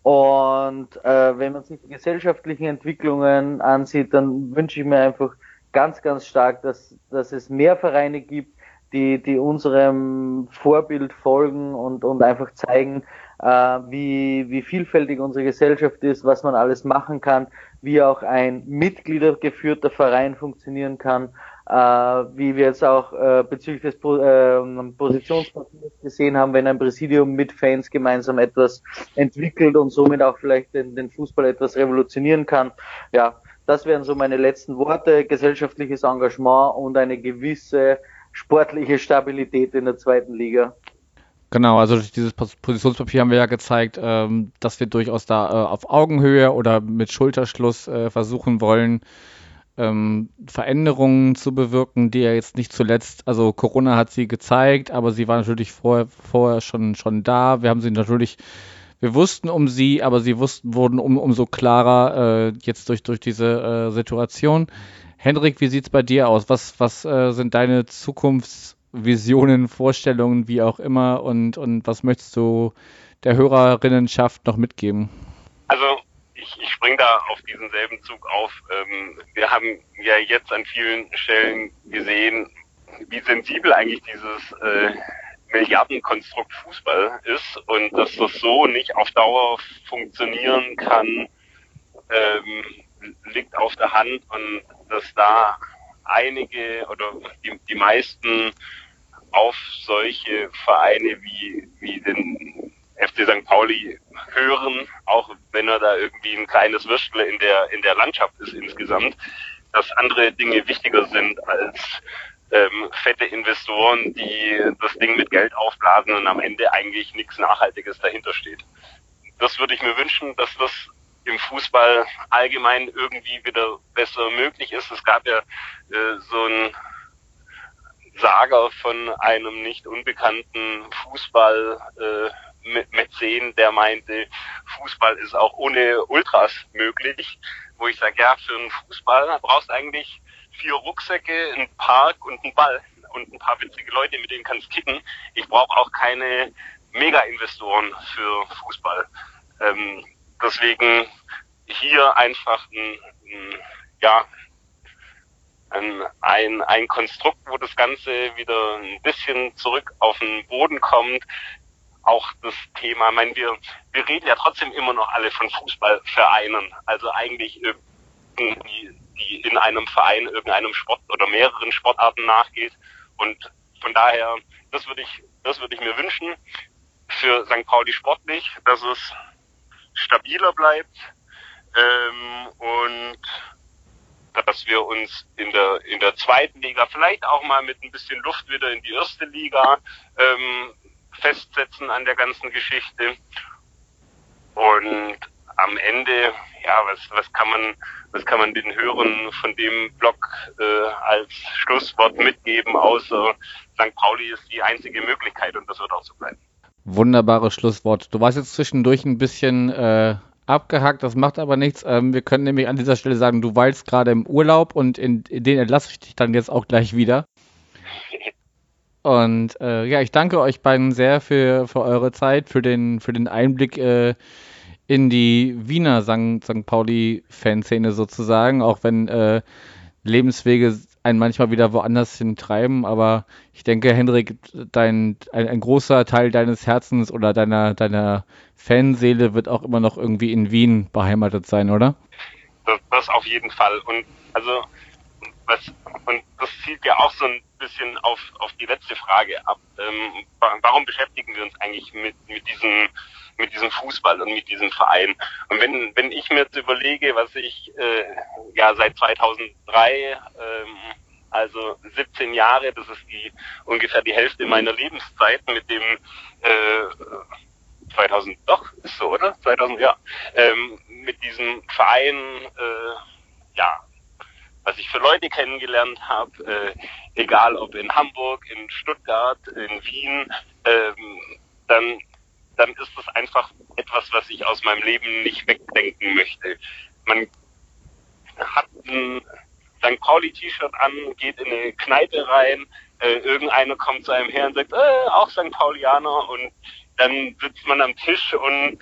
Und äh, wenn man sich die gesellschaftlichen Entwicklungen ansieht, dann wünsche ich mir einfach ganz, ganz stark, dass, dass es mehr Vereine gibt, die, die unserem Vorbild folgen und, und einfach zeigen, äh, wie, wie vielfältig unsere Gesellschaft ist, was man alles machen kann, wie auch ein mitgliedergeführter Verein funktionieren kann, äh, wie wir jetzt auch äh, bezüglich des po äh, Positionspapiers gesehen haben, wenn ein Präsidium mit Fans gemeinsam etwas entwickelt und somit auch vielleicht den, den Fußball etwas revolutionieren kann. Ja, das wären so meine letzten Worte. Gesellschaftliches Engagement und eine gewisse sportliche Stabilität in der zweiten Liga. Genau, also durch dieses Positionspapier haben wir ja gezeigt, ähm, dass wir durchaus da äh, auf Augenhöhe oder mit Schulterschluss äh, versuchen wollen, ähm, Veränderungen zu bewirken, die ja jetzt nicht zuletzt, also Corona hat sie gezeigt, aber sie war natürlich vorher, vorher schon, schon da. Wir haben sie natürlich wir wussten um sie, aber sie wussten, wurden um, umso klarer äh, jetzt durch, durch diese äh, Situation. Hendrik, wie sieht's bei dir aus? Was, was äh, sind deine Zukunftsvisionen, Vorstellungen, wie auch immer und, und was möchtest du der Hörerinnenschaft noch mitgeben? Also ich, ich springe da auf diesen selben Zug auf. Ähm, wir haben ja jetzt an vielen Stellen gesehen, wie sensibel eigentlich dieses äh, Milliardenkonstrukt Fußball ist und dass das so nicht auf Dauer funktionieren kann, ähm, liegt auf der Hand und dass da einige oder die, die meisten auf solche Vereine wie, wie den FC St. Pauli hören, auch wenn er da irgendwie ein kleines Würstel in der, in der Landschaft ist insgesamt, dass andere Dinge wichtiger sind als ähm, fette Investoren, die das Ding mit Geld aufblasen und am Ende eigentlich nichts Nachhaltiges dahinter steht. Das würde ich mir wünschen, dass das im Fußball allgemein irgendwie wieder besser möglich ist. Es gab ja äh, so ein Sager von einem nicht unbekannten Fußball äh, Mäzen, der meinte, Fußball ist auch ohne Ultras möglich, wo ich sage, ja, für einen Fußball brauchst eigentlich vier Rucksäcke, ein Park und ein Ball und ein paar witzige Leute, mit denen kannst kicken. Ich brauche auch keine Mega-Investoren für Fußball. Ähm, deswegen hier einfach ein, ein ja, ein, ein Konstrukt, wo das Ganze wieder ein bisschen zurück auf den Boden kommt. Auch das Thema, ich meine, wir, wir reden ja trotzdem immer noch alle von Fußballvereinen. Also eigentlich irgendwie die in einem Verein irgendeinem Sport oder mehreren Sportarten nachgeht. Und von daher, das würde ich, das würde ich mir wünschen für St. Pauli sportlich, dass es stabiler bleibt ähm, und dass wir uns in der in der zweiten Liga vielleicht auch mal mit ein bisschen Luft wieder in die erste Liga ähm, festsetzen an der ganzen Geschichte und am Ende ja was was kann man was kann man den Hörern von dem Blog äh, als Schlusswort mitgeben, außer St. Pauli ist die einzige Möglichkeit und das wird auch so bleiben. Wunderbares Schlusswort. Du warst jetzt zwischendurch ein bisschen äh, abgehakt, das macht aber nichts. Ähm, wir können nämlich an dieser Stelle sagen, du weilst gerade im Urlaub und in, in den entlasse ich dich dann jetzt auch gleich wieder. Und äh, ja, ich danke euch beiden sehr für, für eure Zeit, für den, für den Einblick äh, in die Wiener St. St. Pauli-Fanszene sozusagen, auch wenn äh, Lebenswege einen manchmal wieder woanders hin treiben. Aber ich denke, Hendrik, dein, ein, ein, großer Teil deines Herzens oder deiner, deiner Fanseele wird auch immer noch irgendwie in Wien beheimatet sein, oder? Das, das auf jeden Fall. Und also was, und das zielt ja auch so ein bisschen auf, auf die letzte Frage ab. Ähm, warum beschäftigen wir uns eigentlich mit, mit diesem mit diesem Fußball und mit diesem Verein. Und wenn, wenn ich mir jetzt überlege, was ich äh, ja seit 2003 ähm, also 17 Jahre, das ist die ungefähr die Hälfte meiner Lebenszeit mit dem äh, 2000, doch, ist so, oder? 2000, ja. Ähm, mit diesem Verein, äh, ja, was ich für Leute kennengelernt habe, äh, egal ob in Hamburg, in Stuttgart, in Wien, ähm, dann, dann ist das einfach etwas, was ich aus meinem Leben nicht wegdenken möchte. Man hat ein St. Pauli-T-Shirt an, geht in eine Kneipe rein, äh, irgendeiner kommt zu einem her und sagt, äh, auch St. Paulianer und dann sitzt man am Tisch und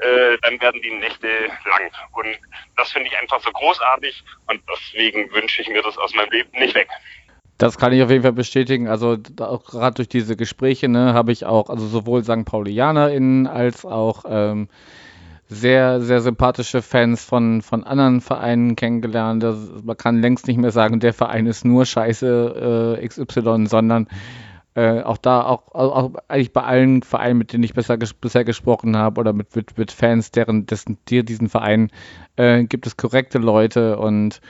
äh, dann werden die Nächte lang. Und das finde ich einfach so großartig und deswegen wünsche ich mir das aus meinem Leben nicht weg. Das kann ich auf jeden Fall bestätigen. Also gerade durch diese Gespräche ne, habe ich auch, also sowohl St. PaulianerInnen als auch ähm, sehr, sehr sympathische Fans von, von anderen Vereinen kennengelernt. Das, man kann längst nicht mehr sagen, der Verein ist nur scheiße äh, XY, sondern äh, auch da, auch, auch, eigentlich bei allen Vereinen, mit denen ich besser, bisher gesprochen habe oder mit, mit, mit Fans, deren dessen, die, diesen Verein, äh, gibt es korrekte Leute und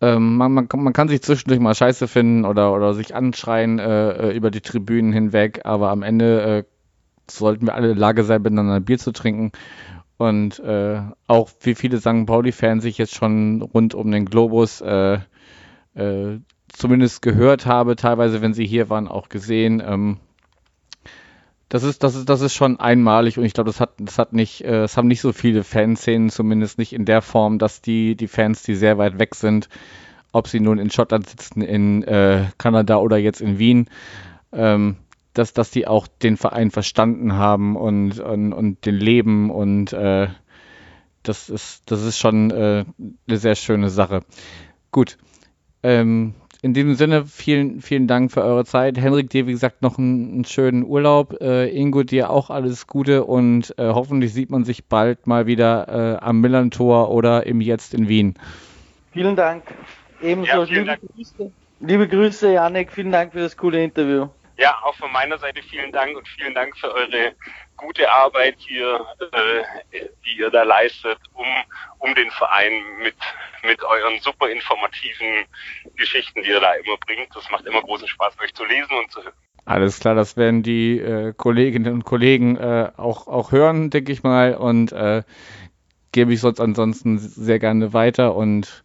ähm, man, man, man, kann sich zwischendurch mal scheiße finden oder, oder sich anschreien äh, äh über die Tribünen hinweg, aber am Ende äh, sollten wir alle in der Lage sein, miteinander ein Bier zu trinken. Und äh, auch wie viele St. Pauli-Fans sich jetzt schon rund um den Globus äh, zumindest gehört habe, teilweise, wenn sie hier waren, auch gesehen. Ähm, das ist, das ist, das ist schon einmalig und ich glaube, das hat, das hat nicht, äh, es haben nicht so viele Fanszenen, zumindest nicht in der Form, dass die, die Fans, die sehr weit weg sind, ob sie nun in Schottland sitzen, in äh, Kanada oder jetzt in Wien, ähm, dass, dass die auch den Verein verstanden haben und, und, und den Leben und äh, das ist, das ist schon äh, eine sehr schöne Sache. Gut. Ähm, in diesem Sinne, vielen, vielen Dank für eure Zeit. Henrik, dir, wie gesagt, noch einen, einen schönen Urlaub. Äh, Ingo, dir auch alles Gute und äh, hoffentlich sieht man sich bald mal wieder äh, am Millantor oder im Jetzt in Wien. Vielen Dank. Ebenso ja, liebe, Dank. Grüße. liebe Grüße, Janik. Vielen Dank für das coole Interview. Ja, auch von meiner Seite vielen Dank und vielen Dank für eure gute Arbeit hier, äh, die ihr da leistet, um, um den Verein mit, mit euren super informativen Geschichten, die ihr da immer bringt. Das macht immer großen Spaß, euch zu lesen und zu hören. Alles klar, das werden die äh, Kolleginnen und Kollegen äh, auch, auch hören, denke ich mal, und äh, gebe ich sonst ansonsten sehr gerne weiter und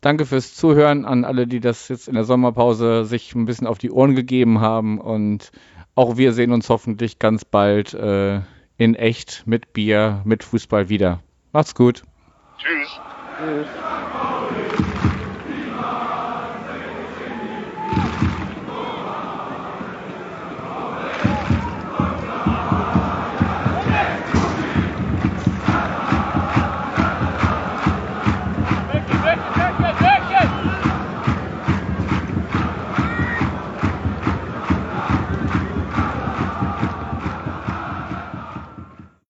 danke fürs Zuhören an alle, die das jetzt in der Sommerpause sich ein bisschen auf die Ohren gegeben haben und auch wir sehen uns hoffentlich ganz bald äh, in echt mit Bier, mit Fußball wieder. Macht's gut. Tschüss. Tschüss.